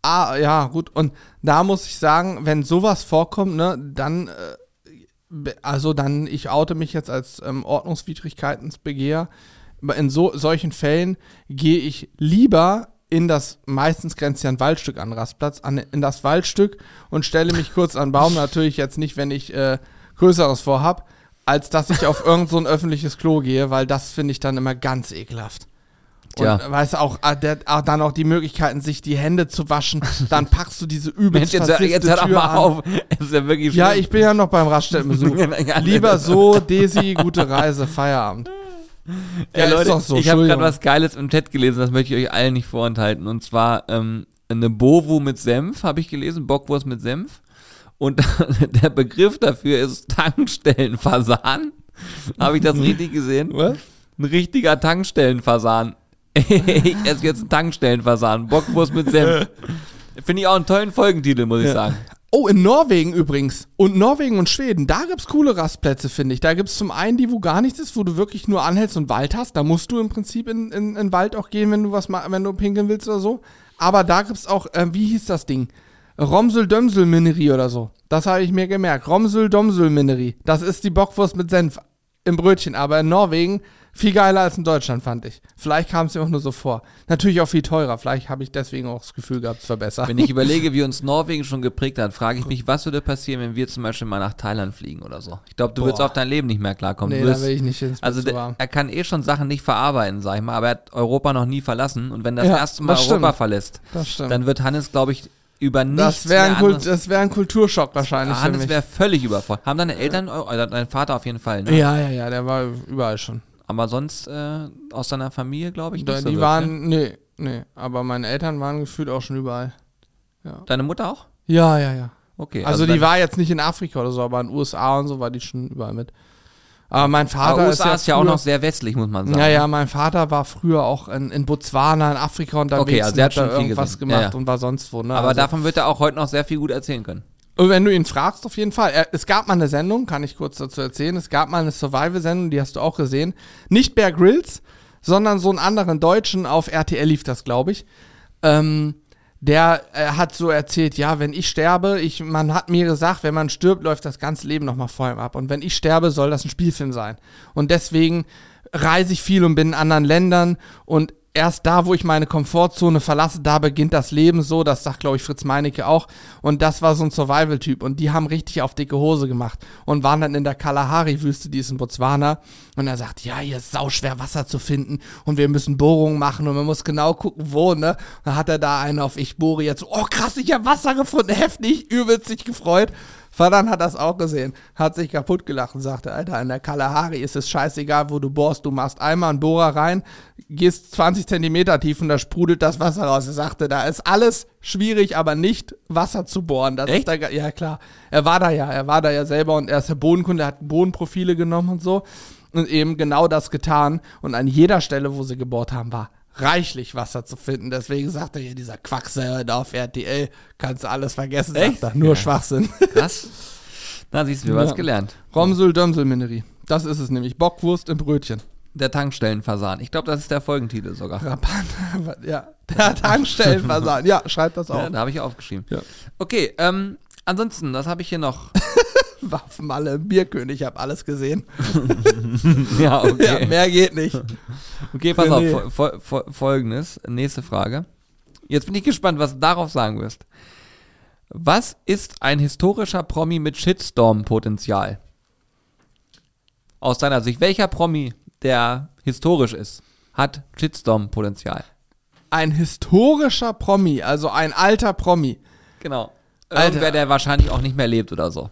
Ah, ja, gut. Und da muss ich sagen, wenn sowas vorkommt, ne, dann, äh, also dann, ich oute mich jetzt als ähm, Ordnungswidrigkeitensbegeher. Aber in so, solchen Fällen gehe ich lieber in das, meistens grenzt ja ein Waldstück an Rastplatz, an, in das Waldstück und stelle mich kurz an Baum. Natürlich jetzt nicht, wenn ich äh, Größeres vorhab. als dass ich auf irgend so öffentliches Klo gehe, weil das finde ich dann immer ganz ekelhaft. Und Tja. weißt du, auch, ah, der, ah, dann auch die Möglichkeiten, sich die Hände zu waschen, dann packst du diese Mensch, übelst jetzt, hör- versiffte jetzt hör doch mal an. auf. Es ist ja wirklich Ja, schlimm. ich bin ja noch beim Raststättenbesuch. Ja, Lieber so, Desi, gute Reise, Feierabend. Ja, ist Leute, so, ich habe gerade was Geiles im Chat gelesen, das möchte ich euch allen nicht vorenthalten. Und zwar ähm, eine Bovo mit Senf, habe ich gelesen, Bockwurst mit Senf. Und der Begriff dafür ist Tankstellenfasan. Habe ich das richtig gesehen? Was? Ein richtiger Tankstellenfasan. Ich esse jetzt einen Tankstellenfasan. Bockwurst mit Senf. Finde ich auch einen tollen Folgentitel, muss ich Ja. sagen. Oh, in Norwegen übrigens. Und Norwegen und Schweden, da gibt's coole Rastplätze, finde ich. Da gibt's zum einen die, wo gar nichts ist, wo du wirklich nur anhältst und Wald hast. Da musst du im Prinzip in, in, in den Wald auch gehen, wenn du was wenn du pinkeln willst oder so. Aber da gibt's auch, äh, wie hieß das Ding? Romsel-Dömsel-Minerie oder so. Das habe ich mir gemerkt. Romsel-Domsel-Minerie. Das ist die Bockwurst mit Senf im Brötchen. Aber in Norwegen viel geiler als in Deutschland, fand ich. Vielleicht kam es mir auch nur so vor. Natürlich auch viel teurer. Vielleicht habe ich deswegen auch das Gefühl gehabt, es verbessert. Wenn ich überlege, wie uns Norwegen schon geprägt hat, frage ich mich, was würde passieren, wenn wir zum Beispiel mal nach Thailand fliegen oder so. Ich glaube, du Boah. würdest auf dein Leben nicht mehr klarkommen. nee, du da will ich nicht ins also der, er kann eh schon Sachen nicht verarbeiten, sag ich mal, aber er hat Europa noch nie verlassen. Und wenn das Ja, erste Mal das Europa stimmt. verlässt, dann wird Hannes, glaube ich, über nichts Das wäre ein, das wär ein Kulturschock wahrscheinlich Hannes wäre völlig überfordert. Haben deine Eltern, oder dein Vater auf jeden Fall, ne? Ja, ja, ja, der war überall schon. Aber sonst äh, aus deiner Familie, glaube ich, nicht Da, so die waren, nee, nee, aber meine Eltern waren gefühlt auch schon überall. Ne? Deine Mutter auch? Ja, ja, ja. Okay. Also, die dein- war jetzt nicht in Afrika oder so, aber in den USA und so war die schon überall mit. Aber mein Vater aber USA ist ja, auch früher- noch sehr westlich, muss man sagen. Ja, ja, mein Vater war früher auch in, in Botswana, in Afrika unterwegs Okay, also und hat da irgendwas gesehen. gemacht Ja, ja. und war sonst wo. Ne? Aber also, davon wird er auch heute noch sehr viel gut erzählen können. Und wenn du ihn fragst, auf jeden Fall. Es gab mal eine Sendung, kann ich kurz dazu erzählen. Es gab mal eine Survival-Sendung, die hast du auch gesehen. Nicht Bear Grylls, sondern so einen anderen Deutschen auf RTL lief das, glaube ich. Ähm, der äh, hat so erzählt, ja, wenn ich sterbe, ich, man hat mir gesagt, wenn man stirbt, läuft das ganze Leben nochmal vor ihm ab. Und wenn ich sterbe, soll das ein Spielfilm sein. Und deswegen reise ich viel und bin in anderen Ländern und erst da, wo ich meine Komfortzone verlasse, da beginnt das Leben so. Das sagt, glaube ich, Fritz Meinecke auch. Und das war so ein Survival-Typ. Und die haben richtig auf dicke Hose gemacht und waren dann in der Kalahari-Wüste, die ist in Botswana. Und er sagt, ja, hier ist sauschwer Wasser zu finden und wir müssen Bohrungen machen und man muss genau gucken, wo, ne? Dann hat er da einen auf Ich bohre jetzt. Oh, krass, ich habe Wasser gefunden. Heftig, übelst sich gefreut. Vater hat das auch gesehen, hat sich kaputt gelacht und sagte, Alter, in der Kalahari ist es scheißegal, wo du bohrst. Du machst einmal einen Bohrer rein, gehst 20 Zentimeter tief und da sprudelt das Wasser raus. Er sagte, da ist alles schwierig, aber nicht Wasser zu bohren. Das Echt? Ist da, ja, klar. Er war da ja, er war da ja selber und er ist der Bodenkunde, er hat Bodenprofile genommen und so und eben genau das getan. Und an jeder Stelle, wo sie gebohrt haben, war reichlich Wasser zu finden. Deswegen sagt er hier, dieser Quacksalber da auf RTL, kannst du alles vergessen, Echt? sagt er. Nur Schwachsinn. Krass. Na, siehst du, wir haben Ja. was gelernt. Romsel Dömsel Minerie. Das ist es nämlich. Bockwurst im Brötchen. Der Tankstellenfasan. Ich glaube, das ist der Folgentitel sogar. Ja. Der Tankstellenversand. Ja, schreibt das Ja, auf. da habe ich aufgeschrieben. Ja. Okay, ähm, ansonsten, was habe ich hier noch? Waffenmalle, Bierkönig, ich habe alles gesehen. ja, okay. Ja, mehr geht nicht. Okay, pass auf, Nee. fol fol fol folgendes, nächste Frage. Jetzt bin ich gespannt, was du darauf sagen wirst. Was ist ein historischer Promi mit Shitstorm-Potenzial? Aus deiner Sicht, welcher Promi, der historisch ist, hat Shitstorm-Potenzial? Ein historischer Promi, also ein alter Promi. Genau. Alter. Irgendwer, der wahrscheinlich auch nicht mehr lebt oder so.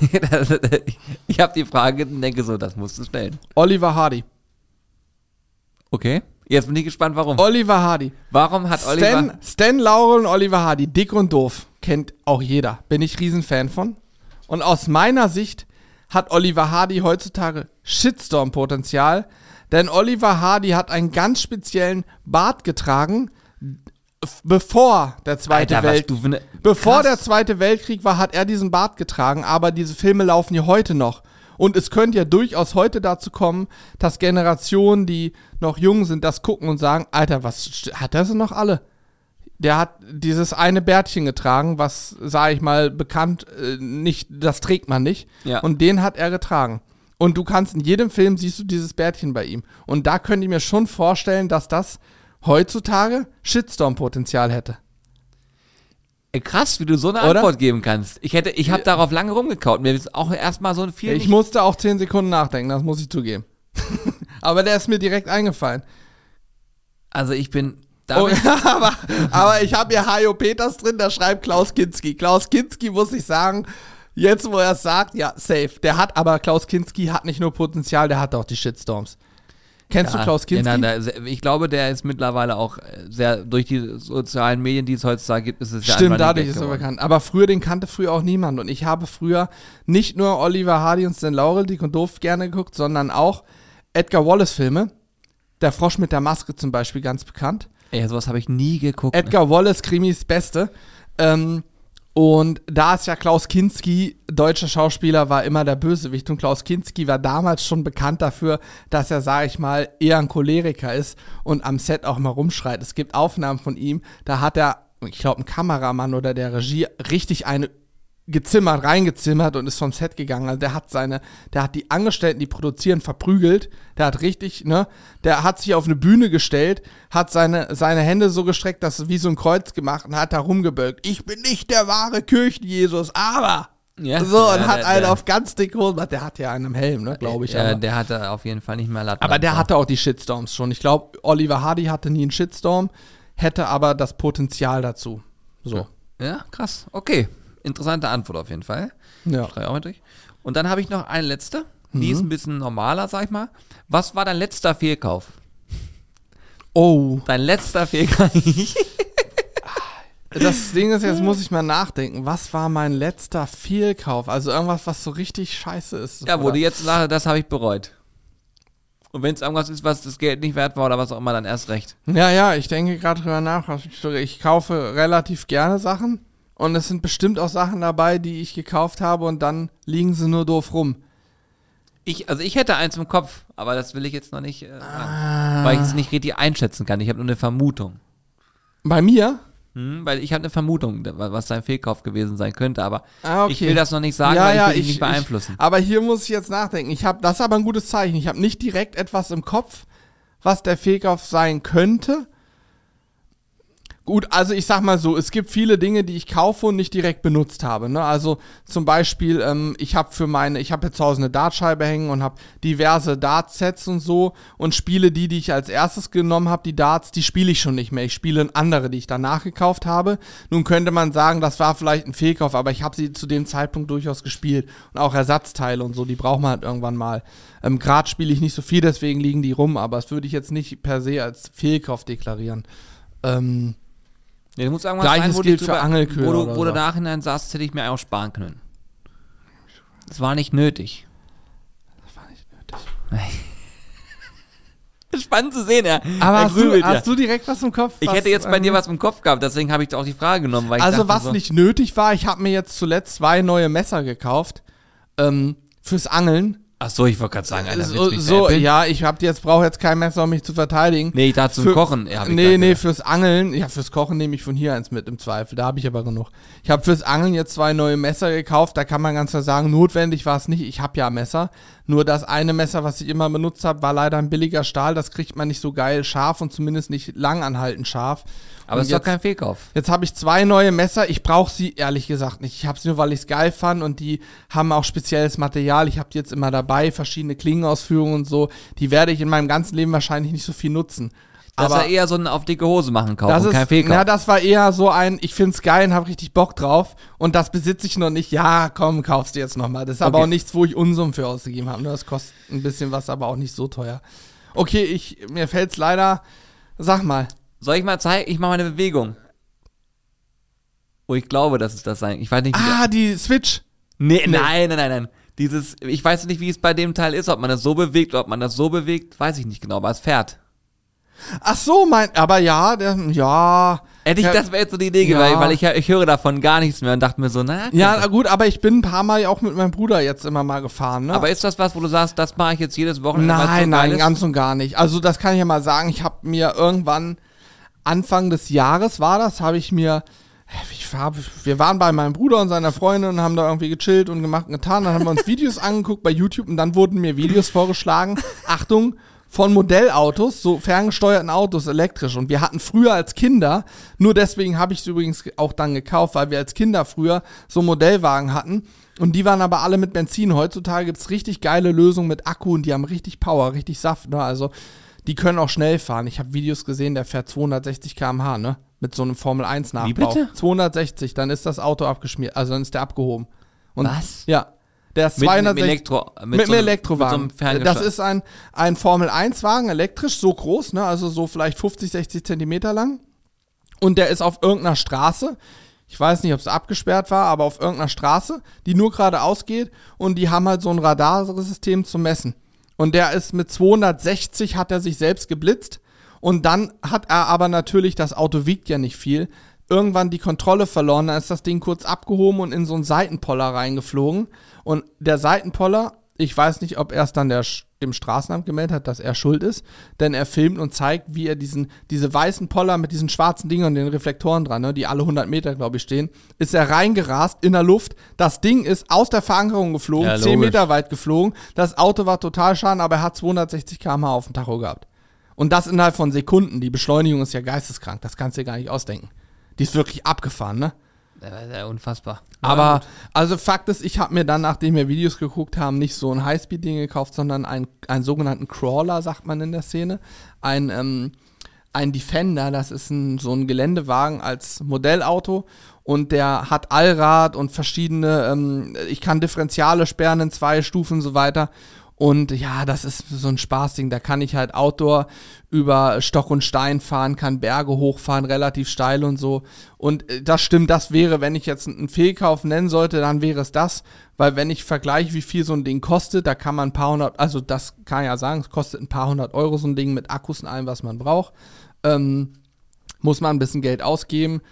ich habe die Frage und denke so, das musst du stellen. Oliver Hardy. Okay. Jetzt bin ich gespannt, warum. Oliver Hardy. Warum hat Oliver. Stan, Stan Laurel und Oliver Hardy, dick und doof, kennt auch jeder. Bin ich Riesenfan von. Und aus meiner Sicht hat Oliver Hardy heutzutage Shitstorm-Potenzial, denn Oliver Hardy hat einen ganz speziellen Bart getragen, bevor der Zweite Alter, Welt ne- Bevor Krass. der Zweite Weltkrieg war, hat er diesen Bart getragen, aber diese Filme laufen ja heute noch. Und es könnte ja durchaus heute dazu kommen, dass Generationen, die noch jung sind, das gucken und sagen, Alter, was hat er sie noch alle? Der hat dieses eine Bärtchen getragen, was, sage ich mal, bekannt, äh, nicht, das trägt man nicht. Ja. Und den hat er getragen. Und du kannst in jedem Film siehst du dieses Bärtchen bei ihm. Und da könnte ich mir schon vorstellen, dass das heutzutage Shitstorm-Potenzial hätte. Krass, wie du so eine Oder? Antwort geben kannst. Ich hätte, ich habe darauf lange rumgekaut. Mir ist auch erstmal so viel. Ich musste auch 10 Sekunden nachdenken, das muss ich zugeben. aber der ist mir direkt eingefallen. also ich bin. Oh, ja, aber, aber ich habe hier Hajo Peters drin, da schreibt Klaus Kinski. Klaus Kinski muss ich sagen, jetzt wo er es sagt, ja, safe. Der hat aber, Klaus Kinski hat nicht nur Potenzial, der hat auch die Shitstorms. Kennst du Klaus Kinski? Ja, na, ich glaube, der ist mittlerweile auch äh, sehr, durch die sozialen Medien, die es heutzutage gibt, ist es ja Stimmt, dadurch ist er bekannt. Aber früher, den kannte früher auch niemand. Und ich habe früher nicht nur Oliver Hardy und Stan Laurel, Dick und Doof gerne geguckt, sondern auch Edgar Wallace-Filme. Der Frosch mit der Maske zum Beispiel, ganz bekannt. Ey, sowas habe ich nie geguckt. ne? Edgar Wallace, Krimis Beste. Ähm, und da ist ja Klaus Kinski, deutscher Schauspieler, war immer der Bösewicht. Und Klaus Kinski war damals schon bekannt dafür, dass er, sag ich mal, eher ein Choleriker ist und am Set auch mal rumschreit. Es gibt Aufnahmen von ihm, da hat er, ich glaube, ein Kameramann oder der Regie richtig eine gezimmert, reingezimmert und ist vom Set gegangen. Also der hat seine, der hat die Angestellten, die produzieren, verprügelt. Der hat richtig, ne, der hat sich auf eine Bühne gestellt, hat seine, seine Hände so gestreckt, dass es wie so ein Kreuz gemacht und hat da rumgebölkt. Ich bin nicht der wahre Kirchen-Jesus, aber. Ja. So, und Ja, hat der- einen der- auf ganz dick Hosen. Der hat ja einen Helm, ne, glaube ich. Ja, aber. der hatte auf jeden Fall nicht mehr Latten. aber der hatte auch die Shitstorms schon. Ich glaube, Oliver Hardy hatte nie einen Shitstorm, hätte aber das Potenzial dazu. So. Ja, krass. Okay. Interessante Antwort auf jeden Fall. Ja. Schreibe auch mal durch. Und dann habe ich noch eine letzte. Die Mhm. ist ein bisschen normaler, sag ich mal. Was war dein letzter Fehlkauf? Oh. Dein letzter Fehlkauf. Das Ding ist, jetzt muss ich mal nachdenken. Was war mein letzter Fehlkauf? Also irgendwas, was so richtig scheiße ist. ja, wo oder? du jetzt sagst, das habe ich bereut. Und wenn es irgendwas ist, was das Geld nicht wert war oder was auch immer, dann erst recht. Ja, ja, ich denke gerade drüber nach. ich kaufe relativ gerne Sachen. Und es sind bestimmt auch Sachen dabei, die ich gekauft habe und dann liegen sie nur doof rum. Ich, also ich hätte eins im Kopf, aber das will ich jetzt noch nicht, äh, Ah. weil ich es nicht richtig einschätzen kann. Ich habe nur eine Vermutung. Bei mir? Hm, weil ich habe eine Vermutung, was dein Fehlkauf gewesen sein könnte, aber Ah, okay. ich will das noch nicht sagen, weil ich will dich nicht beeinflussen. Ich, aber hier muss ich jetzt nachdenken. Ich habe, das ist aber ein gutes Zeichen. Ich habe nicht direkt etwas im Kopf, was der Fehlkauf sein könnte. Gut, also ich sag mal so, es gibt viele Dinge, die ich kaufe und nicht direkt benutzt habe. Ne? Also zum Beispiel, ähm, ich habe für meine, ich habe jetzt zu Hause eine Dartscheibe hängen und habe diverse Dartsets und so und spiele die, die ich als erstes genommen habe, die Darts, die spiele ich schon nicht mehr. Ich spiele andere, die ich danach gekauft habe. Nun könnte man sagen, das war vielleicht ein Fehlkauf, aber ich habe sie zu dem Zeitpunkt durchaus gespielt und auch Ersatzteile und so, die braucht man halt irgendwann mal. Ähm, Gerade spiele ich nicht so viel, deswegen liegen die rum, aber das würde ich jetzt nicht per se als Fehlkauf deklarieren. Ähm, Nee, du musst irgendwas Gleiches sein, wo gilt du für drüber- Angelköder Wo du, oder wo du so. nachhinein sagst, hätte ich mir auch sparen können. Das war nicht nötig. das war nicht nötig. Spannend zu sehen, ja. Aber Er hast, du, hast du direkt was im Kopf? Ich hätte jetzt bei dir ähm, was im Kopf gehabt, deswegen habe ich auch die Frage genommen. Also was so, nicht nötig war, ich habe mir jetzt zuletzt zwei neue Messer gekauft ähm, fürs Angeln. Ach so, ich wollte gerade sagen, Alter, so, so ja, ich hab jetzt brauche jetzt kein Messer, um mich zu verteidigen. Nee, ich dachte zum Für- Kochen. Ja, nee, nee, gedacht. fürs Angeln, ja, fürs Kochen nehme ich von hier eins mit im Zweifel, da habe ich aber genug. Ich habe fürs Angeln jetzt zwei neue Messer gekauft, da kann man ganz klar sagen, notwendig war es nicht, ich habe ja Messer. Nur das eine Messer, was ich immer benutzt habe, war leider ein billiger Stahl, das kriegt man nicht so geil scharf und zumindest nicht langanhaltend scharf. Aber es ist doch kein Fehlkauf. Jetzt habe ich zwei neue Messer. Ich brauche sie ehrlich gesagt nicht. Ich habe sie nur, weil ich es geil fand und die haben auch spezielles Material. Ich habe die jetzt immer dabei, verschiedene Klingenausführungen und so. Die werde ich in meinem ganzen Leben wahrscheinlich nicht so viel nutzen. Das Aber ja eher so ein auf dicke Hose machen Kauf das und ist, kein Fehlkauf. ja, das war eher so ein, ich find's geil und habe richtig Bock drauf und das besitze ich noch nicht. Ja, komm, kaufst du jetzt nochmal. Das ist aber Okay. auch nichts, wo ich Unsummen für ausgegeben habe. Nur Das kostet ein bisschen was, aber auch nicht so teuer. Okay, ich, mir fällt's leider, sag mal. Soll ich mal zeigen? Ich mache mal eine Bewegung. Oh, ich glaube, das ist das sein. Ich weiß nicht, Ah, die Switch. Nee, Nee. nein, nein, nein, nein. Dieses, ich weiß nicht, wie es bei dem Teil ist, ob man das so bewegt, ob man das so bewegt, weiß ich nicht genau, aber es fährt. Ach so, mein, aber ja, der, ja. Hätte ich, das wäre jetzt so die Idee Ja. gewesen, weil ich, ich höre davon gar nichts mehr und dachte mir so, na, Ja, na gut, aber ich bin ein paar Mal auch mit meinem Bruder jetzt immer mal gefahren, ne? aber ist das was, wo du sagst, das mache ich jetzt jedes Wochenende? weil's so nein, nein, ganz und gar nicht. Also das kann ich ja mal sagen. Ich habe mir irgendwann Anfang des Jahres war das, habe ich mir ich war, wir waren bei meinem Bruder und seiner Freundin und haben da irgendwie gechillt und gemacht und getan. Dann haben wir uns Videos angeguckt bei YouTube und dann wurden mir Videos vorgeschlagen. Achtung, von Modellautos, so ferngesteuerten Autos elektrisch. Und wir hatten früher als Kinder, nur deswegen habe ich es übrigens auch dann gekauft, weil wir als Kinder früher so Modellwagen hatten. Und die waren aber alle mit Benzin. Heutzutage gibt es richtig geile Lösungen mit Akku und die haben richtig Power, richtig Saft. Ne? Also die können auch schnell fahren. Ich habe Videos gesehen, der fährt 260 km/h, ne? Mit so einem Formel 1 Nachbau. Wie bitte? 260, dann ist das Auto abgeschmiert, also dann ist der abgehoben. Und Was? Ja. Der ist Mit, 260 mit Elektro, mit, so einem einem- Elektrowagen. Mit so einem das ist ein, ein Formel-1-Wagen, elektrisch, so groß, ne? also so vielleicht 50, 60 Zentimeter lang. Und der ist auf irgendeiner Straße. Ich weiß nicht, ob es abgesperrt war, aber auf irgendeiner Straße, die nur geradeaus geht. Und die haben halt so ein Radarsystem zum Messen. Und der ist mit 260 hat er sich selbst geblitzt. Und dann hat er aber natürlich, das Auto wiegt ja nicht viel, irgendwann die Kontrolle verloren. Dann ist das Ding kurz abgehoben und in so einen Seitenpoller reingeflogen. Und der Seitenpoller, ich weiß nicht, ob er es dann der, dem Straßenamt gemeldet hat, dass er schuld ist, denn er filmt und zeigt, wie er diesen, diese weißen Poller mit diesen schwarzen Dingern und den Reflektoren dran, ne, die alle 100 Meter, glaube ich, stehen, ist er reingerast in der Luft. Das Ding ist aus der Verankerung geflogen, Ja, 10 logisch. Meter weit geflogen. Das Auto war total schaden, aber er hat 260 km/h auf dem Tacho gehabt. Und das innerhalb von Sekunden. Die Beschleunigung ist ja geisteskrank. Das kannst du dir gar nicht ausdenken. Die ist wirklich abgefahren, ne? Unfassbar. Aber, also Fakt ist, ich habe mir dann, nachdem wir Videos geguckt haben, nicht so ein Highspeed-Ding gekauft, sondern einen, einen sogenannten Crawler, sagt man in der Szene. Ein, ähm, ein Defender, das ist ein, so ein Geländewagen als Modellauto und der hat Allrad und verschiedene, ähm, ich kann Differentiale sperren in zwei Stufen und so weiter. Und ja, das ist so ein Spaßding. Da kann ich halt Outdoor über Stock und Stein fahren, kann Berge hochfahren, relativ steil und so. Und äh, das stimmt, das wäre, wenn ich jetzt einen Fehlkauf nennen sollte, dann wäre es das. Weil wenn ich vergleiche, wie viel so ein Ding kostet, da kann man ein paar hundert, also das kann ich ja sagen, es kostet ein paar hundert Euro so ein Ding mit Akkus und allem, was man braucht. Ähm, muss man ein bisschen Geld ausgeben.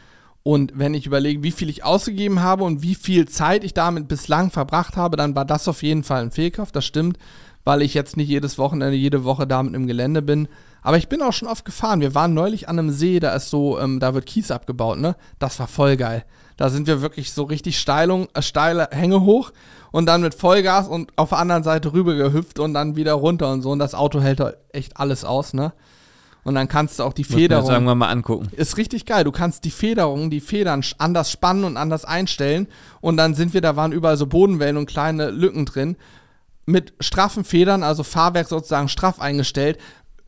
Und wenn ich überlege, wie viel ich ausgegeben habe und wie viel Zeit ich damit bislang verbracht habe, dann war das auf jeden Fall ein Fehlkauf. Das stimmt, weil ich jetzt nicht jedes Wochenende, jede Woche damit im Gelände bin. Aber ich bin auch schon oft gefahren. Wir waren neulich an einem See, da ist so, ähm, da wird Kies abgebaut, ne? Das war voll geil. Da sind wir wirklich so richtig Steilung, äh, steile Hänge hoch und dann mit Vollgas und auf der anderen Seite rüber gehüpft und dann wieder runter und so. Und das Auto hält da echt alles aus, ne? Und dann kannst du auch die Muss Federung. irgendwann mal angucken. Ist richtig geil. Du kannst die Federung, die Federn anders spannen und anders einstellen. Und dann sind wir, da waren überall so Bodenwellen und kleine Lücken drin. Mit straffen Federn, also Fahrwerk sozusagen straff eingestellt,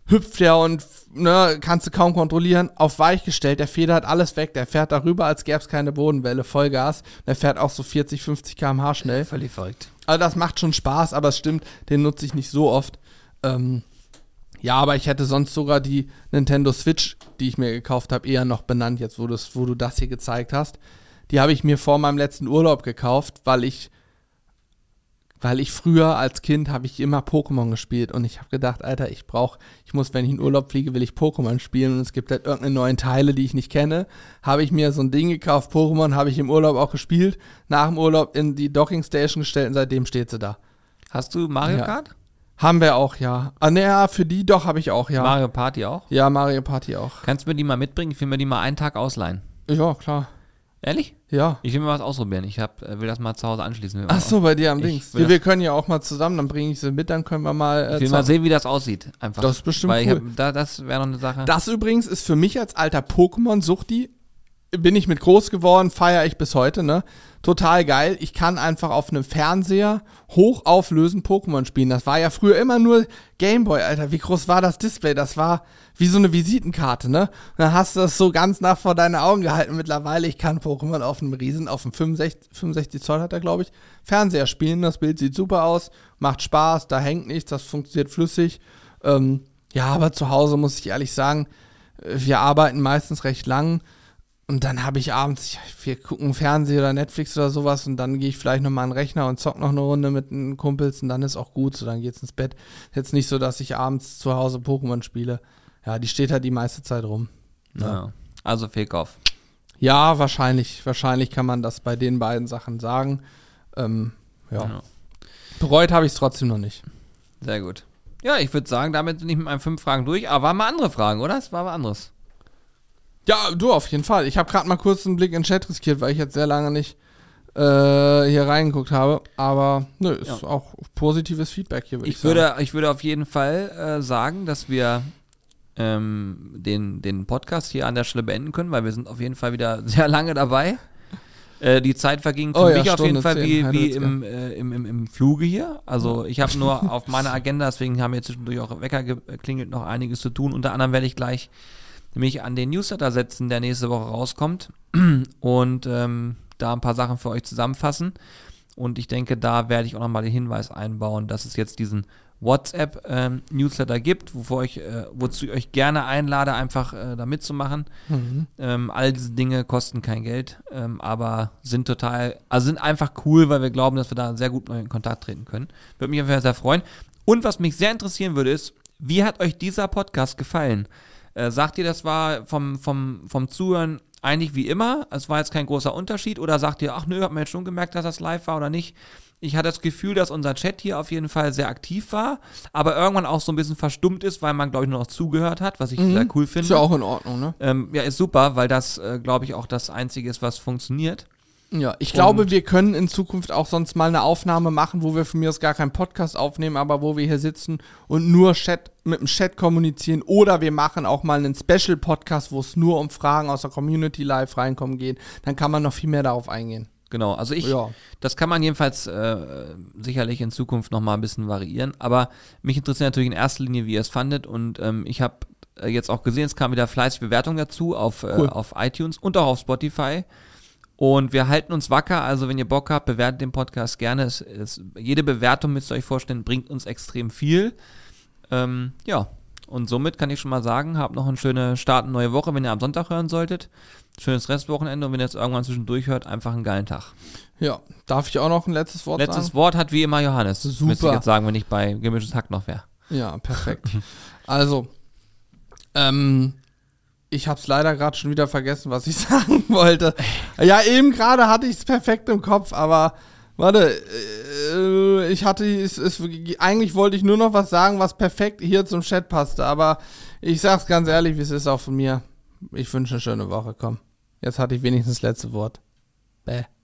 hüpft der und ne, kannst du kaum kontrollieren. Auf weich gestellt, der Feder hat alles weg. Der fährt darüber, als gäbe es keine Bodenwelle, Vollgas. Der fährt auch so 40, 50 km/h schnell. Völlig verrückt. Also das macht schon Spaß, aber es stimmt, den nutze ich nicht so oft. Ähm, ja, aber ich hätte sonst sogar die Nintendo Switch, die ich mir gekauft habe, eher noch benannt, jetzt wo, du's- wo du das hier gezeigt hast. Die habe ich mir vor meinem letzten Urlaub gekauft, weil ich, weil ich früher als Kind habe ich immer Pokémon gespielt und ich habe gedacht, Alter, ich brauche, ich muss, wenn ich in Urlaub fliege, will ich Pokémon spielen und es gibt halt irgendeine neuen Teile, die ich nicht kenne. Habe ich mir so ein Ding gekauft, Pokémon, habe ich im Urlaub auch gespielt, nach dem Urlaub in die Docking Station gestellt und seitdem steht sie da. Hast du Mario Ja. Kart? Haben wir auch, ja. Ah, naja, für die doch habe ich auch, ja. Mario Party auch? ja, Mario Party auch. Kannst du mir die mal mitbringen? Ich will mir die mal einen Tag ausleihen. Ja, klar. Ehrlich? Ja. Ich will mir was ausprobieren. Ich hab, äh, will das mal zu Hause anschließen. Ach so, bei dir am Dings. will Wir, können ja auch mal zusammen, dann bringe ich sie mit, dann können wir mal. Äh, Ich will mal sehen, wie das aussieht. Einfach. Das ist bestimmt Weil cool. hab, da, das wäre noch eine Sache. Das übrigens ist für mich als alter Pokémon-Suchti, bin ich mit groß geworden, feiere ich bis heute, ne? Total geil. Ich kann einfach auf einem Fernseher hochauflösend Pokémon spielen. Das war ja früher immer nur Gameboy, Alter. Wie groß war das Display? Das war wie so eine Visitenkarte, ne? Dann hast du das so ganz nah vor deine Augen gehalten. Mittlerweile, ich kann Pokémon auf einem Riesen, auf einem 65, 65 Zoll hat er, glaube ich, Fernseher spielen. Das Bild sieht super aus, macht Spaß, da hängt nichts, das funktioniert flüssig. Ähm, ja, aber zu Hause muss ich ehrlich sagen, äh, wir arbeiten meistens recht lang und dann habe ich abends, wir gucken Fernsehen oder Netflix oder sowas und dann gehe ich vielleicht nochmal an den Rechner und zock noch eine Runde mit den Kumpels und dann ist auch gut, so dann geht's ins Bett. Jetzt nicht so, dass ich abends zu Hause Pokémon spiele. Ja, die steht halt die meiste Zeit rum. ja. Also Fehlkauf. Ja, wahrscheinlich, wahrscheinlich kann man das bei den beiden Sachen sagen. Ähm, ja. Ja. Bereut habe ich es trotzdem noch nicht. Sehr gut. Ja, ich würde sagen, damit bin ich mit meinen fünf Fragen durch. Aber waren mal andere Fragen, oder? Es war was anderes. Ja, du auf jeden Fall. Ich habe gerade mal kurz einen Blick in den Chat riskiert, weil ich jetzt sehr lange nicht äh, hier reingeguckt habe. Aber nö, ist Ja. auch positives Feedback hier, würde ich, ich. Würde, ich würde auf jeden Fall äh, sagen, dass wir ähm, den, den Podcast hier an der Stelle beenden können, weil wir sind auf jeden Fall wieder sehr lange dabei. Äh, die Zeit verging für oh, mich ja, auf jeden Fall wie, wie im, äh, im, im, im Fluge hier. Also ich habe nur auf meiner Agenda, deswegen haben wir zwischendurch auch Wecker geklingelt, noch einiges zu tun. Unter anderem werde ich gleich mich an den Newsletter setzen, der nächste Woche rauskommt und ähm, da ein paar Sachen für euch zusammenfassen. Und ich denke, da werde ich auch nochmal den Hinweis einbauen, dass es jetzt diesen WhatsApp-Newsletter ähm, gibt, wovor ich, äh, wozu ich euch gerne einlade, einfach äh, da mitzumachen. Mhm. Ähm, all diese Dinge kosten kein Geld, ähm, aber sind total, also sind einfach cool, weil wir glauben, dass wir da sehr gut in Kontakt treten können. Würde mich auf jeden Fall sehr freuen. Und was mich sehr interessieren würde, ist, wie hat euch dieser Podcast gefallen? Äh, sagt ihr, das war vom, vom, vom Zuhören eigentlich wie immer? Es war jetzt kein großer Unterschied? Oder sagt ihr, ach nö, hat man jetzt schon gemerkt, dass das live war oder nicht? Ich hatte das Gefühl, dass unser Chat hier auf jeden Fall sehr aktiv war, aber irgendwann auch so ein bisschen verstummt ist, weil man, glaube ich, nur noch zugehört hat, was ich mhm. sehr cool finde. Ist ja auch in Ordnung, ne? Ähm, ja, ist super, weil das, äh, glaube ich, auch das Einzige ist, was funktioniert. Ja, ich glaube, wir können in Zukunft auch sonst mal eine Aufnahme machen, wo wir von mir aus gar keinen Podcast aufnehmen, aber wo wir hier sitzen und nur Chat mit dem Chat kommunizieren oder wir machen auch mal einen Special Podcast, wo es nur um Fragen aus der Community live reinkommen geht. Dann kann man noch viel mehr darauf eingehen. Genau, also ich, ja. das kann man jedenfalls äh, sicherlich in Zukunft noch mal ein bisschen variieren, aber mich interessiert natürlich in erster Linie, wie ihr es fandet und ähm, ich habe äh, jetzt auch gesehen, es kam wieder fleißig Bewertung dazu auf, äh, cool. auf iTunes und auch auf Spotify. Und wir halten uns wacker, also wenn ihr Bock habt, bewertet den Podcast gerne. Es, es, jede Bewertung, müsst ihr euch vorstellen, bringt uns extrem viel. Ähm, ja, und somit kann ich schon mal sagen, habt noch eine schöne Start, neue Woche, wenn ihr am Sonntag hören solltet. Schönes Restwochenende und wenn ihr jetzt irgendwann zwischendurch hört, einfach einen geilen Tag. Ja, darf ich auch noch ein letztes Wort letztes sagen? Letztes Wort hat wie immer Johannes. Super. Müsste ich jetzt sagen, wenn ich bei Gemischtes Hack noch wäre. Ja, perfekt. also, ähm, ich habe es leider gerade schon wieder vergessen, was ich sagen wollte. Ja, eben gerade hatte ich es perfekt im Kopf, aber warte, äh, ich hatte es, es, eigentlich wollte ich nur noch was sagen, was perfekt hier zum Chat passte, aber ich sag's ganz ehrlich, wie es ist auch von mir. Ich wünsche eine schöne Woche, komm. Jetzt hatte ich wenigstens das letzte Wort. Bäh.